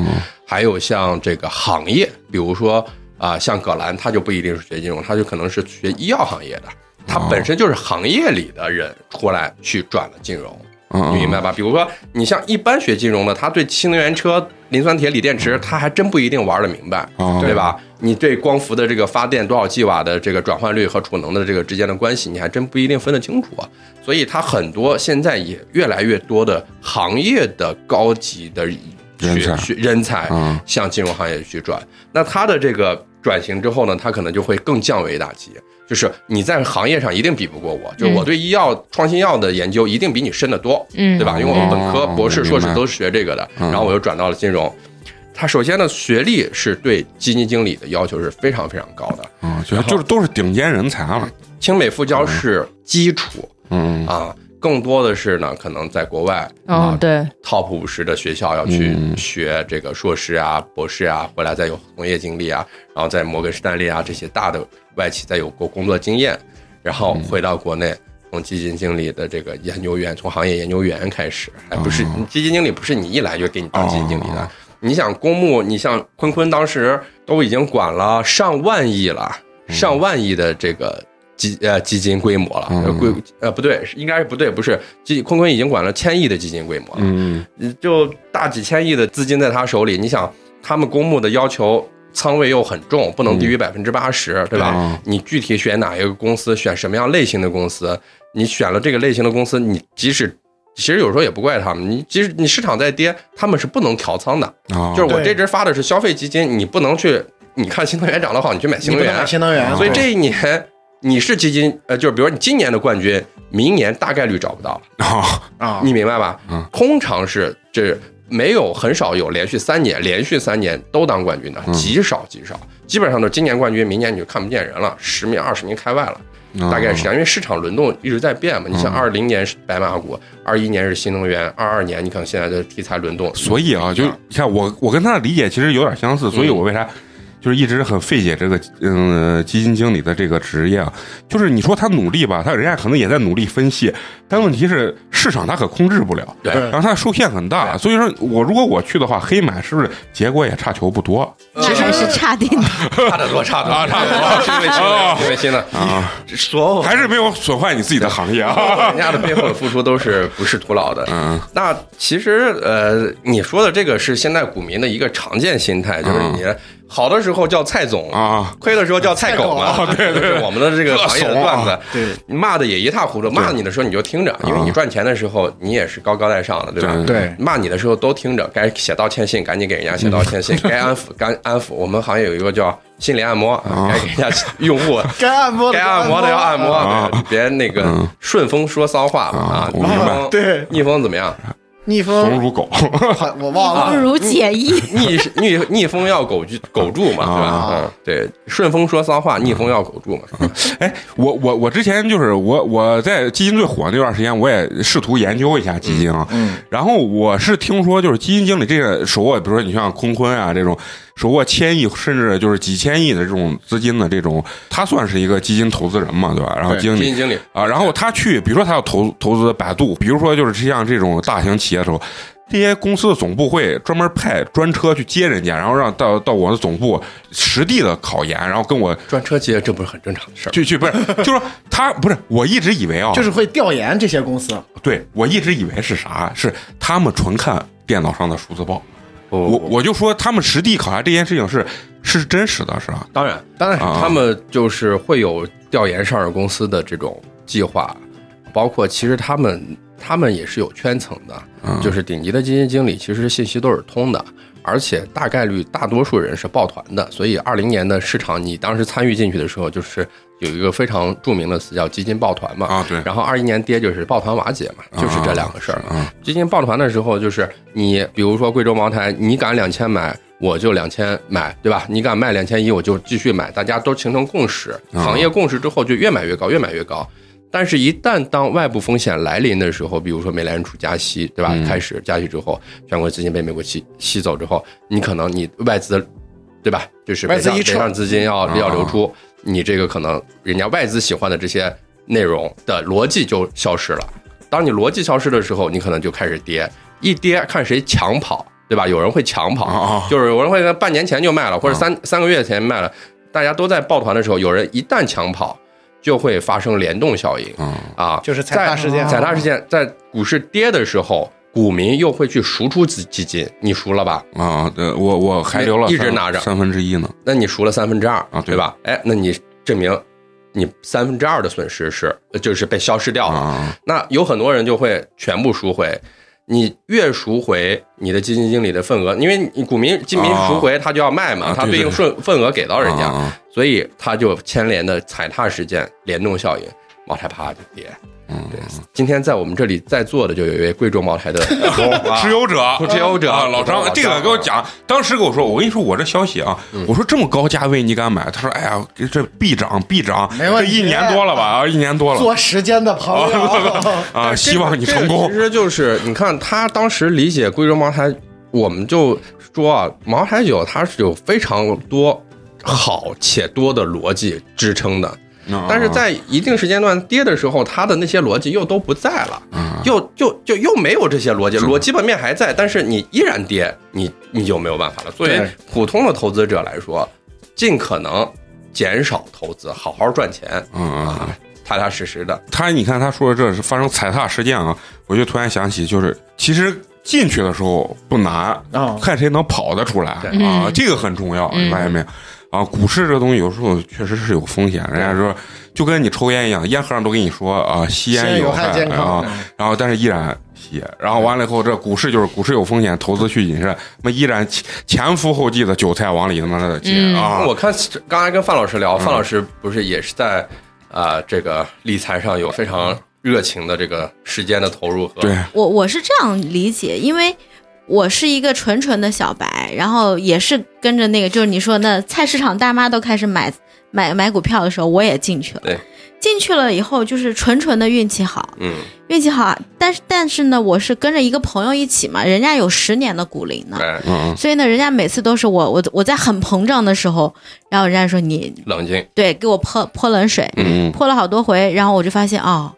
还有像这个行业，比如说啊、像葛兰，他就不一定是学金融，他就可能是学医药行业的，他本身就是行业里的人出来去转了金融。嗯你明白吧？比如说，你像一般学金融的，他对新能源车、磷酸铁锂电池，他还真不一定玩的明白，哦对吧？你对光伏的这个发电多少 g 瓦的这个转换率和储能的这个之间的关系，你还真不一定分得清楚啊。所以，他很多现在也越来越多的行业的高级的人才学学人才嗯向金融行业去转。那他的这个转型之后呢，他可能就会更降维打击。就是你在行业上一定比不过我，就是我对医药创新药的研究一定比你深得多，嗯对吧？因为我们本科、哦博士、硕士都是学这个的，嗯。然后我又转到了金融。他首先呢，学历是对基金经理的要求是非常非常高的，嗯，就就是都是顶尖人才了。清美复交是基础嗯啊，更多的是呢，可能在国外嗯啊，对，top 五十的学校要去嗯学这个硕士啊、博士啊，回来再有从业经历啊，然后在摩根士丹利啊这些大的外企再有过工作经验，然后回到国内。从基金经理的这个研究员，从行业研究员开始，还不是、基金经理，不是你一来就给你当基金经理的。哦。你想公募，你像坤坤当时都已经管了上万亿了，上万亿的这个基呃基金规模了，规呃不对，应该是不对，不是基坤坤已经管了千亿的基金规模了，嗯。就大几千亿的资金在他手里，你想他们公募的要求仓位又很重，不能低于百分之八十，对吧？嗯。你具体选哪一个公司，选什么样类型的公司，你选了这个类型的公司，你即使其实有时候也不怪他们，你即使你市场在跌，他们是不能调仓的，啊，就是我这支发的是消费基金，你不能去，你看新能源涨得好，你去买新能源。新能源，所以这一年你是基金，呃，就是比如说你今年的冠军，明年大概率找不到。了。啊啊，你明白吧？嗯。通常是这没有很少有连续三年连续三年都当冠军的，嗯。极少极少，基本上都是今年冠军，明年你就看不见人了，十名二十名开外了，啊。大概是这样。因为市场轮动一直在变嘛，你像嗯。二零年是白马股，二一年是新能源，二二年你看现在的题材轮动，所以啊，就嗯你看我我跟他的理解其实有点相似，所以我为啥就是一直很费解这个嗯基金经理的这个职业啊？就是你说他努力吧，他人家可能也在努力分析，但问题是市场他可控制不了，对对然后他受限很大，所以说我如果我去的话，黑马是不是结果也差球不多那还是差点的。差得多，差得多，啊差得多因为新的，因为新的，啊？所有还是没有损坏你自己的行业啊？人家的背后的付出都是不是徒劳的。嗯那其实呃，你说的这个是现在股民的一个常见心态，就是你好的时候叫蔡总啊，亏的时候叫蔡狗嘛，对 对，我们的这个行业的段子，对。骂的也一塌糊涂，骂你的时候你就听着，因为你赚钱的时候你也是高高在上的，对吧？对对骂你的时候都听着，该写道歉信赶紧给人家写道歉信，该安抚该安抚。我们行业有一个叫心理按摩，啊。该给人家用户该按摩的该按摩的要按摩，啊。别别那个嗯。顺风说骚话啊。逆风对。逆风怎么样？逆风，怂如狗 我忘了，不如解意。逆逆逆风要狗住狗住嘛，对吧？啊嗯，对，顺风说骚话，逆风要狗住嘛。哎，我我我之前就是我我在基金最火那段时间，我也试图研究一下基金啊。嗯，然后我是听说，就是基金经理这个手握，比如说你像坤坤啊这种手握千亿甚至就是几千亿的这种资金的这种，他算是一个基金投资人嘛，对吧？然后对经理基金经理啊，然后他去，比如说他要投投资百度，比如说就是像这种大型企业的时候，这些公司的总部会专门派专车去接人家，然后让到到我的总部实地的考研，然后跟我专车接，这不是很正常的事儿？去去，不是，就是说他不是，我一直以为啊，就是会调研这些公司，对我一直以为是啥，是他们纯看电脑上的数字报，我我我就说他们实地考察这件事情是是真实的，是吧？当然，当然啊他们就是会有调研上市公司的这种计划，包括其实他们他们也是有圈层的，嗯就是顶级的基金经理其实信息都是通的，而且大概率大多数人是抱团的，所以二零年的市场你当时参与进去的时候，就是有一个非常著名的词叫基金抱团嘛。啊，对，然后二一年跌就是抱团瓦解嘛，就是这两个事儿。啊基金抱团的时候，就是你比如说贵州茅台，你敢两千买，我就两千买，对吧？你敢卖两千一，我就继续买，大家都形成共识，啊行业共识之后就越买越高，越买越高。但是，一旦当外部风险来临的时候，比如说美联储加息，对吧？嗯开始加息之后，全国资金被美国吸吸走之后，你可能你外资，对吧？就是外资一撤北上北上资金要啊要流出，你这个可能人家外资喜欢的这些内容的逻辑就消失了。当你逻辑消失的时候，你可能就开始跌，一跌看谁抢跑，对吧？有人会抢跑，啊就是有人会在半年前就卖了，或者三、三个月前卖了，大家都在抱团的时候，有人一旦抢跑，就会发生联动效应啊啊，就是踩踏事件在踩踏事件在股市跌的时候，股民又会去赎出资基金，你赎了吧？啊！呃，我我还留了三一直拿着三分之一呢。那你赎了三分之二啊对对吧？哎，那你证明你三分之二的损失是就是被消失掉了。啊那有很多人就会全部赎回，你越赎回你的基金经理的份额，因为你股民基民赎回他就要卖嘛，啊他对应顺份额给到人家，所以他就牵连的踩踏事件联动效应，茅台啪就跌。嗯。对，今天在我们这里在座的就有一位贵州茅台的 持有者，持有者。啊，老张这个给我讲，当时跟我说，我跟你说，我这消息啊，我说这么高价位你敢买？他说，哎呀，这必涨必涨，没问题。这一年多了吧？啊，一年多了。做时间的朋友，啊，希望你成功。其。实就是你看他当时理解贵州茅台，我们就说啊，茅台酒它是有非常多好且多的逻辑支撑的，啊但是在一定时间段跌的时候，它的那些逻辑又都不在了，又就就又没有这些逻辑，是。逻基本面还在，但是你依然跌，你你就没有办法了。作为普通的投资者来说，尽可能减少投资，好好赚钱嗯嗯嗯。啊，踏踏实实的。他你看他说的这是发生踩踏事件啊，我就突然想起，就是其实进去的时候不难，啊看谁能跑得出来啊，嗯。这个很重要，嗯。你发现没有？啊，股市这东西有时候确实是有风险，人家说就跟你抽烟一样，烟盒上都跟你说啊，吸烟有害害健康啊，然后但是依然吸，然后完了以后，这股市就是股市有风险，投资需谨慎，那么依然前前赴后继的韭菜往里他妈的接嗯啊，我看。刚才跟范老师聊，范老师不是也是在啊、这个理财上有非常热情的这个时间的投入和对，我我是这样理解，因为我是一个纯纯的小白，然后也是跟着那个，就是你说那菜市场大妈都开始买买买股票的时候，我也进去了。对，进去了以后就是纯纯的运气好，嗯运气好。但是但是呢，我是跟着一个朋友一起嘛，人家有十年的股龄呢。嗯所以呢，人家每次都是我我我在很膨胀的时候，然后人家说你冷静，对给我泼泼冷水，泼了好多回，然后我就发现哦，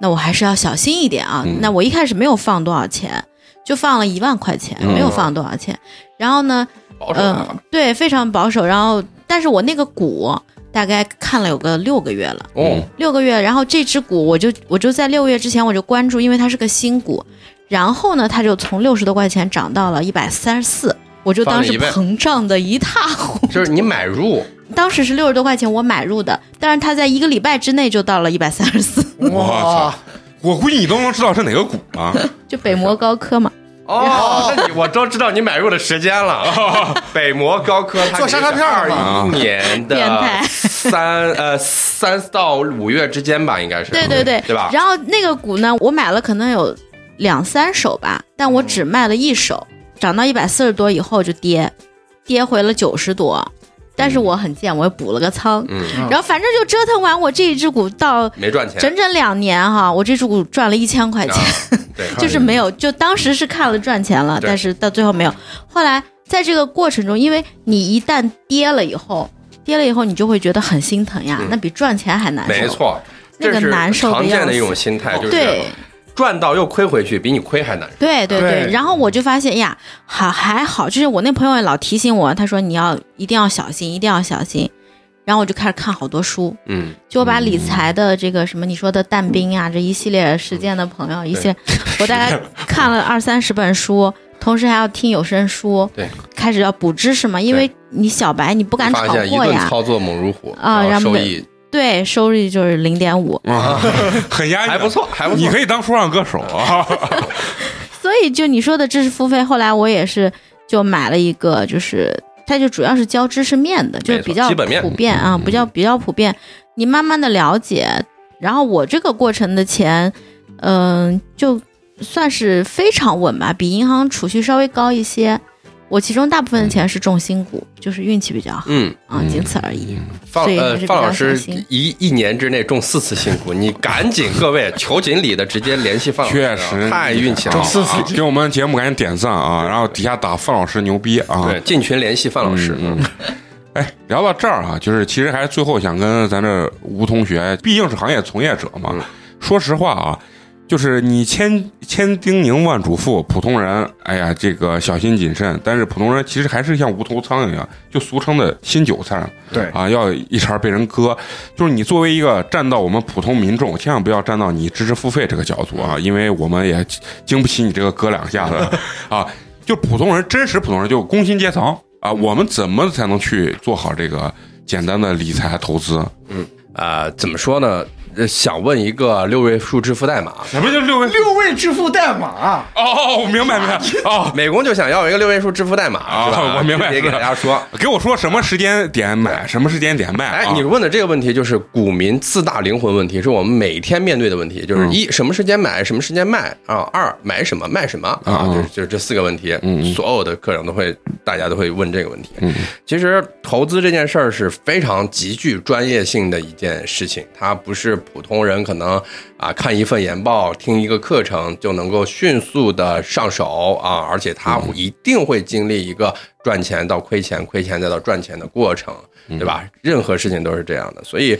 那我还是要小心一点啊。嗯那我一开始没有放多少钱，就放了一万块钱，嗯没有放多少钱。然后呢，嗯。对，非常保守。然后，但是我那个股大概看了有个六个月了，哦，六个月。然后这只股我就我就在六个月之前我就关注，因为它是个新股。然后呢，它就从六十多块钱涨到了一百三十四。我就当时膨胀的一塌糊涂，就是你买入，当时是六十多块钱我买入的，但是它在一个礼拜之内就到了一百三十四。我操！我估计你都能知道是哪个股啊，就北摩高科嘛，哦，那你我都知道你买入的时间了。北摩高科它做沙拉片儿一年的变态三呃三到五月之间吧，应该是对对对，对吧？然后那个股呢，我买了可能有两三手吧，但我只卖了一手，涨到一百四十多以后就跌，跌回了九十多。但是我很贱，我又补了个仓，嗯，然后反正就折腾完我这一只股到没赚钱，整整两年哈，我这只股赚了一千块钱，啊，对，就是没有，就当时是看了赚钱了，但是到最后没有。后来在这个过程中，因为你一旦跌了以后，跌了以后你就会觉得很心疼呀，嗯。那比赚钱还难受。没，错，那个难受的要死常见的一种心态，就是对。赚到又亏回去，比你亏还难受。对对对。然后我就发现哎呀，好还好，就是我那朋友也老提醒我，他说你要一定要小心，一定要小心。然后我就开始看好多书，嗯，就我把理财的这个什么你说的但兵啊这一系列实践的朋友，一系列，我大概看了二三十本书，同时还要听有声书，对，开始要补知识嘛，因为你小白你不敢炒发现一货呀，顿操作猛如虎啊收益对，收益就是零点五，啊，很压抑，还不。错，还不错。你可以当说唱歌手啊！所以就你说的知识付费，后来我也是就买了一个，就是它就主要是教知识面的，就是比较基本面普遍啊，嗯比较比较普遍。你慢慢的了解，然后我这个过程的钱，嗯、就算是非常稳吧，比银行储蓄稍微高一些。我其中大部分的钱是重新股，就是运气比较好嗯，啊，仅此而已。范呃范老师一一年之内中四次新股，你赶紧各位求锦鲤的直接联系范老师，确实太运气好啊了。啊给我们节目赶紧点赞啊，然后底下打范老师牛逼啊！对，进群联系范老师。嗯嗯哎，聊到这儿啊，就是其实还是最后想跟咱这吴同学，毕竟是行业从业者嘛。嗯说实话啊，就是你千千叮咛万嘱咐，普通人哎呀这个小心谨慎，但是普通人其实还是像无头苍蝇一样，就俗称的新韭菜对啊，要一茬被人割。就是你作为一个站到我们普通民众，千万不要站到你知识付费这个角度啊，因为我们也经不起你这个割两下的 啊。就普通人，真实普通人，就工薪阶层啊，我们怎么才能去做好这个简单的理财投资？嗯啊，怎么说呢？呃想问一个六位数支付代码，什么叫六位？六位支付代码，哦，我明白明白 哦。美工就想要一个六位数支付代码，啊是吧？我明白也给大家说。给我说什么时间点买，什么时间点卖？哎，啊你问的这个问题就是股民四大灵魂问题，是我们每天面对的问题，就是嗯一什么时间买，什么时间卖啊？二买什么卖什么啊？就是就是这四个问题所有的课程都会，大家都会问这个问题。嗯其实投资这件事儿是非常极具专业性的一件事情，它不是普通人可能啊看一份研报、听一个课程就能够迅速的上手啊，而且他一定会经历一个赚钱到亏钱、亏钱再到赚钱的过程，对吧？任何事情都是这样的，所以。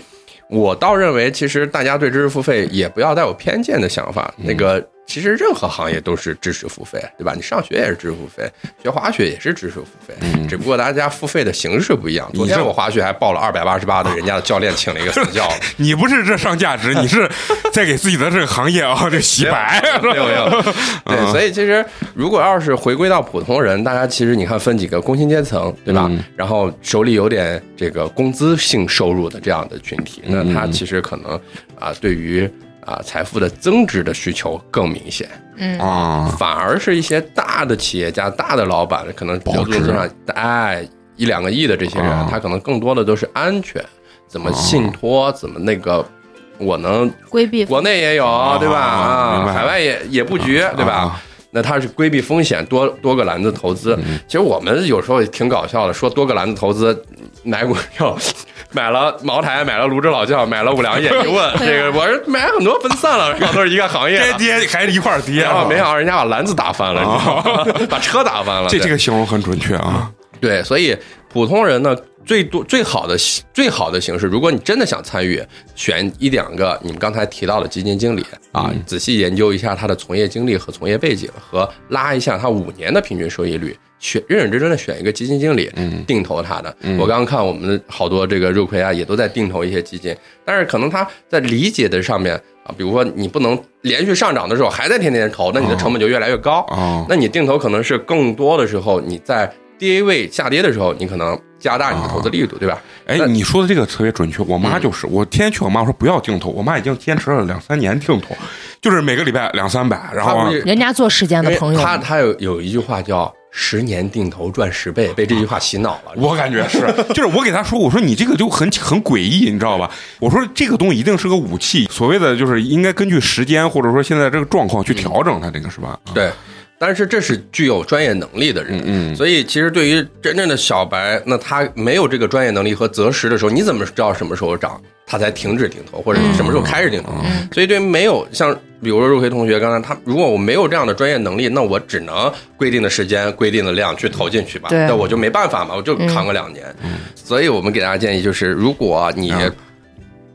我倒认为，其实大家对知识付费也不要带有偏见的想法。那个，其实任何行业都是知识付费，对吧？你上学也是知识付费，学滑雪也是知识付费，只不过大家付费的形式不一样。昨天我滑雪还报了二百八十八的人家的教练请了一个私教，你不是这上价值，你是在给自己的这个行业啊 这洗白。没有没有，对，所以其实如果要是回归到普通人，大家其实你看分几个工薪阶层，对吧？嗯然后手里有点这个工资性收入的这样的群体，那他其实可能啊，对于啊财富的增值的需求更明显。嗯啊，反而是一些大的企业家、大的老板，可能保值流动上哎一两个亿的这些人，啊他可能更多的都是安全，怎么信托，怎么那个。我能规避国内也有，对吧？啊，海外也也布局，对吧？啊那他是规避风险，多多个篮子投资。嗯其实我们有时候也挺搞笑的，说多个篮子投资，买股票，买了茅台，买了泸州老窖，买了五粮液。一问 这个，我是买很多分散了，然后都是一个行业的。该 跌还是一块儿跌啊然后没想到人家把篮子打翻了？把车打翻了。这这个形容很准确啊。对，所以普通人呢，最多最好的最好的形式，如果你真的想参与，选一两个你们刚才提到的基金经理啊，仔细研究一下他的从业经历和从业背景，和拉一下他五年的平均收益率，选认认真真的选一个基金经理，定投他的。我刚刚看我们的好多这个肉葵啊，也都在定投一些基金，但是可能他在理解的上面啊，比如说你不能连续上涨的时候还在天天投，那你的成本就越来越高。哦那你定投可能是更多的时候，你在低位下跌的时候，你可能加大你的投资力度，对吧？哎，你说的这个特别准确，我妈就是，我天天劝我妈说不要定投，我妈已经坚持了两三年定投，就是每个礼拜两三百，然后人家做时间的朋友，他他有有一句话叫“十年定投赚十倍”，被这句话洗脑了。我感觉是，就是我给他说，我说你这个就很很诡异，你知道吧？我说这个东西一定是个武器，所谓的就是应该根据时间或者说现在这个状况去调整它，这个是吧？对，但是这是具有专业能力的人，所以其实对于真正的小白，那他没有这个专业能力和择时的时候，你怎么知道什么时候涨，他才停止定投，或者什么时候开始定投？所以对于没有像比如说肉葵同学刚才他，如果我没有这样的专业能力，那我只能规定的时间、规定的量去投进去吧，对。那我就没办法嘛，我就扛个两年。所以我们给大家建议就是，如果你嗯。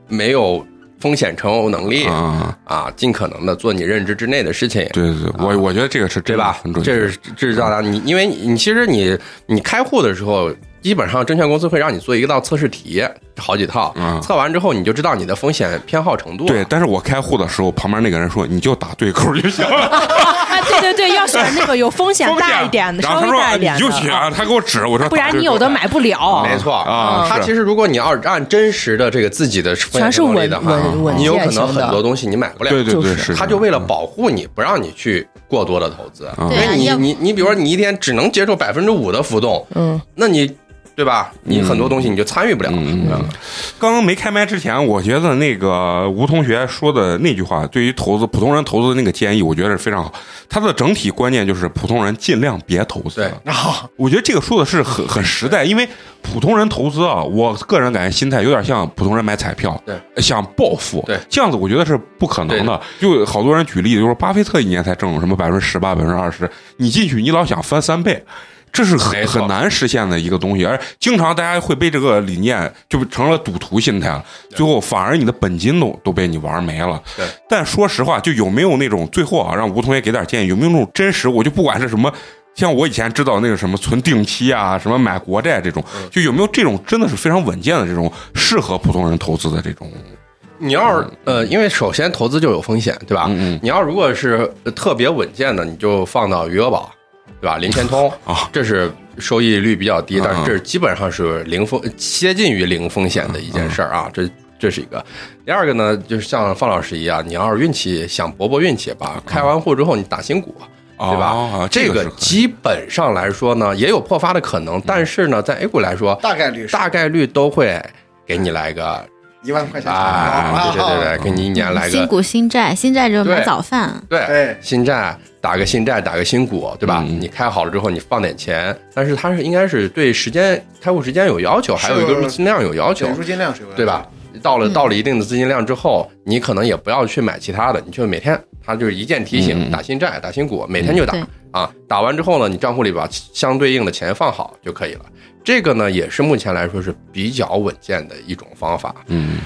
没有风险承受能力啊，啊，尽可能的做你认知之内的事情。对对对，我我觉得这个是对吧？这是这是大家你，因为你你其实你你开户的时候，基本上证券公司会让你做一道测试题，好几套，嗯。测完之后你就知道你的风险偏好程度。对。但是我开户的时候，旁边那个人说你就打对口就行了，啊，对对对，要选那个有风险大一点的，稍微大一点的，你就选，他给我指，我说不然你有的买不了。没错啊他其实如果你要按真实的这个自己的风险全是力的话稳稳稳你有可能很多东西你买不了。对对对，他就为了保护你，不让你去过多的投资，因为你你你比如说你一天只能接受百分之五的浮动，嗯，那你对吧？你很多东西你就参与不了，嗯刚刚没开麦之前，我觉得那个吴同学说的那句话，对于投资普通人投资的那个建议，我觉得是非常好。他的整体观念就是普通人尽量别投资。对啊，我觉得这个说的是很很实在，因为普通人投资啊，我个人感觉心态有点像普通人买彩票，对，想暴富，对这样子我觉得是不可能的。就好多人举例子，就是巴菲特一年才挣什么百分之十八、百分之二十，你进去你老想翻三倍。这是很很难实现的一个东西，而经常大家会被这个理念就成了赌徒心态了，最后反而你的本金都都被你玩没了。对，但说实话，就有没有那种最后啊，让吴同学给点建议，有没有那种真实？我就不管是什么，像我以前知道那个什么存定期啊，什么买国债这种，嗯就有没有这种真的是非常稳健的这种适合普通人投资的这种？你要是呃，因为首先投资就有风险，对吧？嗯嗯你要如果是特别稳健的，你就放到余额宝，对吧？零钱通啊，这是收益率比较低，嗯但是这基本上是零风，接近于零风险的一件事儿啊。这这是一个。第二个呢，就是像方老师一样，你要是运气想搏搏运气吧，开完户之后你打新股。对吧？哦这个基本上来说呢，也有破发的可能，但是呢，在 A 股来说，大概率大概率都会给你来个一万块钱啊，对对对对，给你一年来个新股新债，新债就是买早饭。对对新债打个新债，打个新股，对吧？嗯你开好了之后，你放点钱，但是它是应该是对时间开户时间有要求，还有一个入金量有要求对，入金量是有的对吧？？到了嗯到了一定的资金量之后，你可能也不要去买其他的，你就每天它就是一键提嗯醒打新债、打新股，每天就打啊。打完之后呢，你账户里把相对应的钱放好就可以了。这个呢，也是目前来说是比较稳健的一种方法嗯，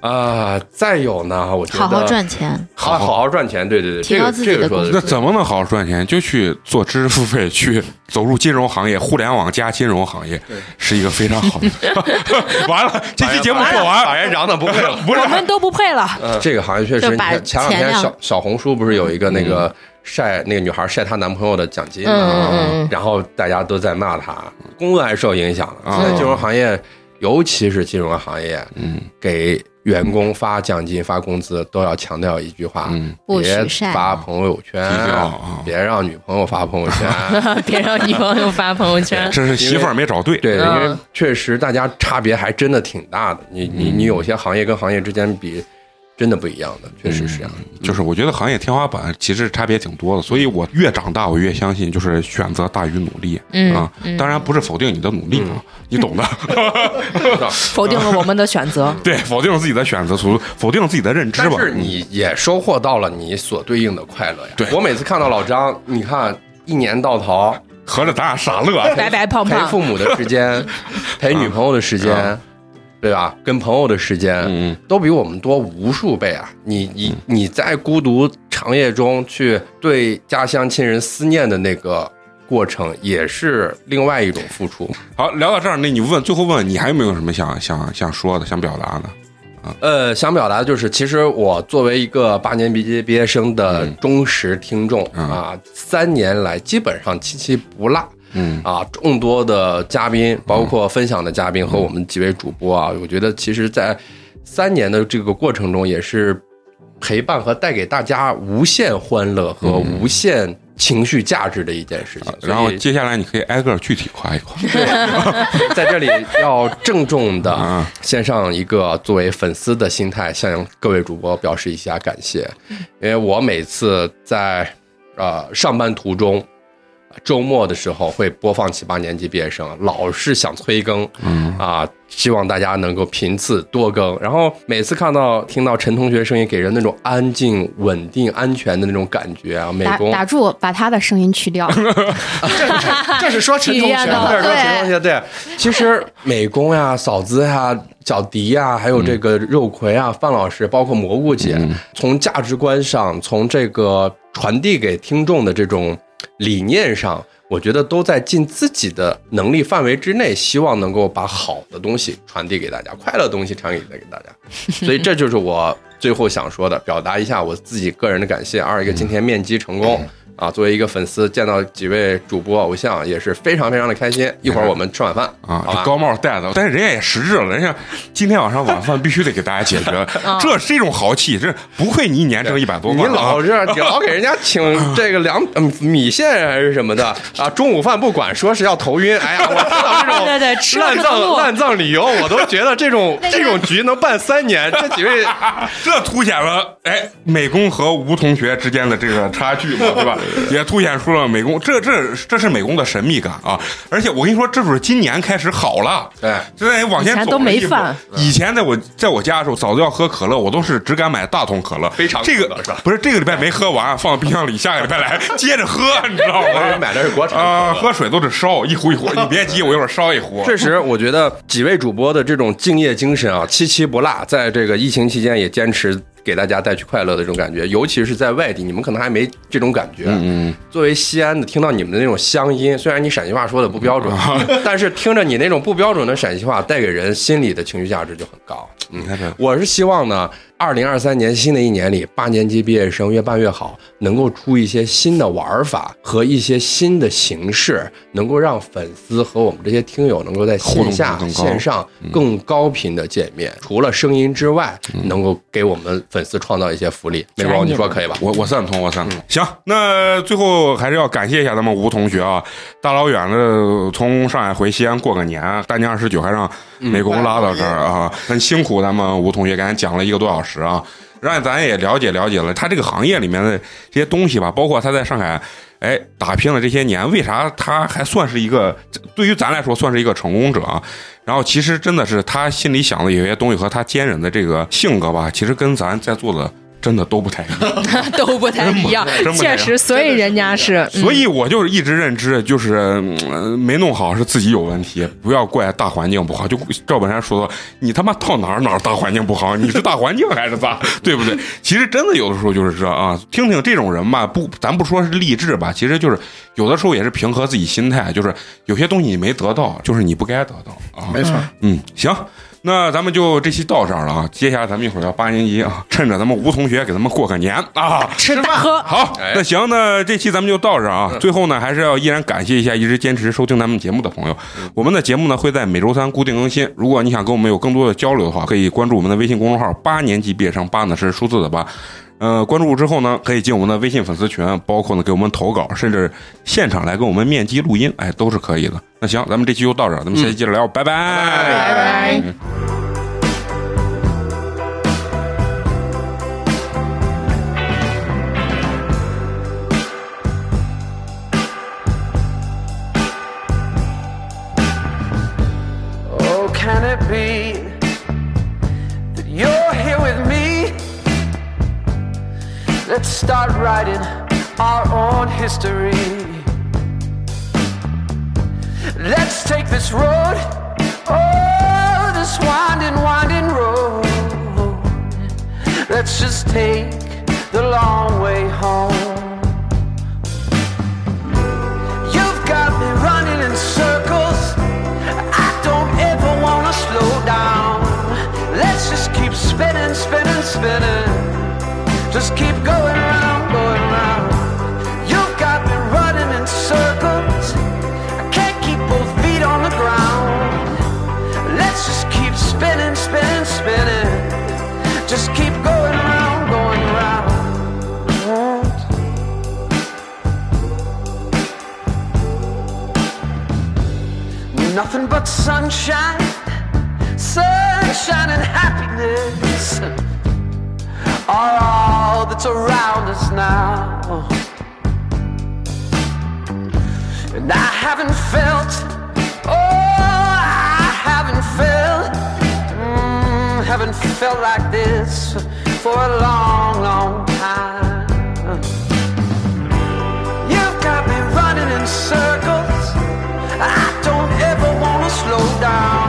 啊。再有呢，我觉得好好赚钱，好好好赚钱，对对对，提高这个自己的工这个说的那怎么能好好赚钱？就去做知识付费，去走入金融行业，互联网加金融行业对是一个非常好的。完了，这期节目做法完，院长的不配了。不是我们都不配了。这个行业确实，前两天小小红书不是有一个那个晒那个女孩晒她男朋友的奖金嗯？嗯嗯然后大家都在骂她，公安受影响现在金融行业，尤其是金融行业，嗯给员工发奖金、发工资都要强调一句话：嗯，别发朋友圈别让女朋友发朋友圈。别让女朋友发朋友圈。这是媳妇儿没找对。对，因嗯为确实大家差别还真的挺大的。你你你有些行业跟行业之间比，真的不一样的，确实是这样的。就是我觉得行业天花板其实差别挺多的，所以我越长大，我越相信就是选择大于努力嗯啊。当然不是否定你的努力啊，你懂的。否定了我们的选择。对，否定了自己的选择，否否定自己的认知吧。但是你也收获到了你所对应的快乐呀。对我每次看到老张，你看一年到头合着咱俩傻乐，白白胖胖陪胖，父母的时间，陪女朋友的时间啊，对吧？跟朋友的时间，嗯，都比我们多无数倍啊！你你你在孤独长夜中去对家乡亲人思念的那个过程，也是另外一种付出。好，聊到这儿，那你问最后问你还有没有什么想想想说的、想表达的？呃，想表达的就是，其实我作为一个八年毕业毕业生的忠实听众、嗯啊，三年来基本上期期不落。嗯啊，众多的嘉宾，包括分享的嘉宾和我们几位主播啊，我觉得其实，在三年的这个过程中，也是陪伴和带给大家无限欢乐和无限情绪价值的一件事情。嗯然后接下来你可以挨个具体夸一夸。在这里要郑重的嗯 献上一个作为粉丝的心态，向各位主播表示一下感谢，因为我每次在呃上班途中。周末的时候会播放七八年级毕业生，老是想催更，嗯。啊，希望大家能够频次多更。然后每次看到听到陈同学声音，给人那种安静、稳定、安全的那种感觉啊，美工打住，把他的声音去掉。这是说 陈同学体验到的，这是说陈同学对，其实美工呀、嫂子呀、小迪呀，还有这个肉葵啊、范老师，包括蘑菇姐，从价值观上，从这个传递给听众的这种理念上，我觉得都在尽自己的能力范围之内，希望能够把好的东西传递给大家，快乐的东西传递给大家。所以这就是我最后想说的，表达一下我自己个人的感谢。二一个今天面基成功。啊，作为一个粉丝，见到几位主播偶像也是非常非常的开心。一会儿我们吃晚饭啊？这高帽戴的，但是人家也实质了，人家今天晚上晚饭必须得给大家解决，这是一种豪气，这不愧你一年挣一百多你万啊，老是你老给人家请这个凉嗯米线还是什么的 啊，中午饭不管，说是要头晕。哎呀，我听到这种 对对吃烂葬烂葬理由，我都觉得这种这种局能办三年，这几位这凸显了哎美工和吴同学之间的这个差距嘛，对吧？也凸显出了美工，这这这是美工的神秘感啊！而且我跟你说，这就是今年开始好了，对就在往前以前都走了一步没饭。以前在我在我家的时候，嫂子要喝可乐，我都是只敢买大桶可乐，非常这个不是这个礼拜没喝完，放冰箱里，下个礼拜来接着喝，你知道我吗？人买的是国产啊，喝水都是烧一壶一壶，你别急，我一会儿烧一壶。确实，我觉得几位主播的这种敬业精神啊，七七不落，在这个疫情期间也坚持给大家带去快乐的这种感觉，尤其是在外地，你们可能还没这种感觉。嗯，作为西安的，听到你们的那种乡音，虽然你陕西话说的不标准，但是听着你那种不标准的陕西话，带给人心里的情绪价值就很高。嗯你看这我是希望呢，二零二三年新的一年里，八年级毕业生越办越好，能够出一些新的玩法和一些新的形式，能够让粉丝和我们这些听友能够在线下线上更高频的见面。除了声音之外，能够给我们粉丝创造一些福利。美光，你说可以吧？我我赞同，我赞同。行，那最后还是要感谢一下咱们吴同学啊，大老远的从上海回西安过个年，大年二十九还让美工拉到这儿啊，很辛苦。咱们吴同学给咱讲了一个多小时啊，让咱也了解了解了他这个行业里面的这些东西吧，包括他在上海。哎，打拼了这些年，为啥他还算是一个？对于咱来说，算是一个成功者啊。然后，其实真的是他心里想的有些东西和他坚韧的这个性格吧，其实跟咱在座的真的都不太一样。都不太一样真不，太一样确实，所以人家是，所以我就是一直认知，就是、嗯没弄好是自己有问题，不要怪大环境不好。就赵本山说的，你他妈到哪儿哪儿大环境不好，你是大环境还是咋？对不对？其实真的有的时候就是这啊，听听这种人吧，不，咱不说是励志吧，其实就是有的时候也是平和自己心态，就是有些东西你没得到，就是你不该得到啊。没错，嗯，行，那咱们就这期到这儿了啊。接下来咱们一会儿要八年级啊，趁着咱们吴同学给咱们过个年啊，吃大喝，好，那行，那这期咱们就到这儿啊。最后呢，还是要依然感谢一下一直坚持收听咱们节目的朋友。我们的节目呢会在每周三固定更新。如果你想跟我们有更多的交流的话，可以关注我们的微信公众号“八年级毕业生”，八呢是数字的八。呃，关注之后呢，可以进我们的微信粉丝群，包括呢给我们投稿，甚至现场来跟我们面基录音，哎，都是可以的。那行，咱们这期就到这，咱们下期接着聊，拜拜，拜拜。Let's start writing our own history. Let's take this road, oh, this winding, winding road. Let's just take the long way home. You've got me running in circles. I don't ever wanna slow down. Let's just keep spinning, spinning, spinning. Just keep going round, going round. You've got me running in circles. I can't keep both feet on the ground. Let's just keep spinning, spinning, spinning. Just keep going round, going round. Nothing but sunshine, sunshine and happiness are all that's around us now. And I haven't felt, oh, I haven't felt, mm, haven't felt like this for a long, long time. You've got me running in circles. I don't ever wanna slow down.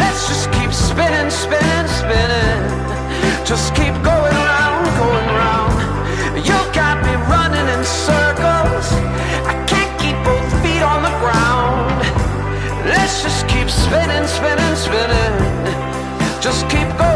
Let's just keep spinning, spinning, spinning just keep going round, going round. You got me running in circles. I can't keep both feet on the ground. Let's just keep spinning, spinning, spinning. Just keep going.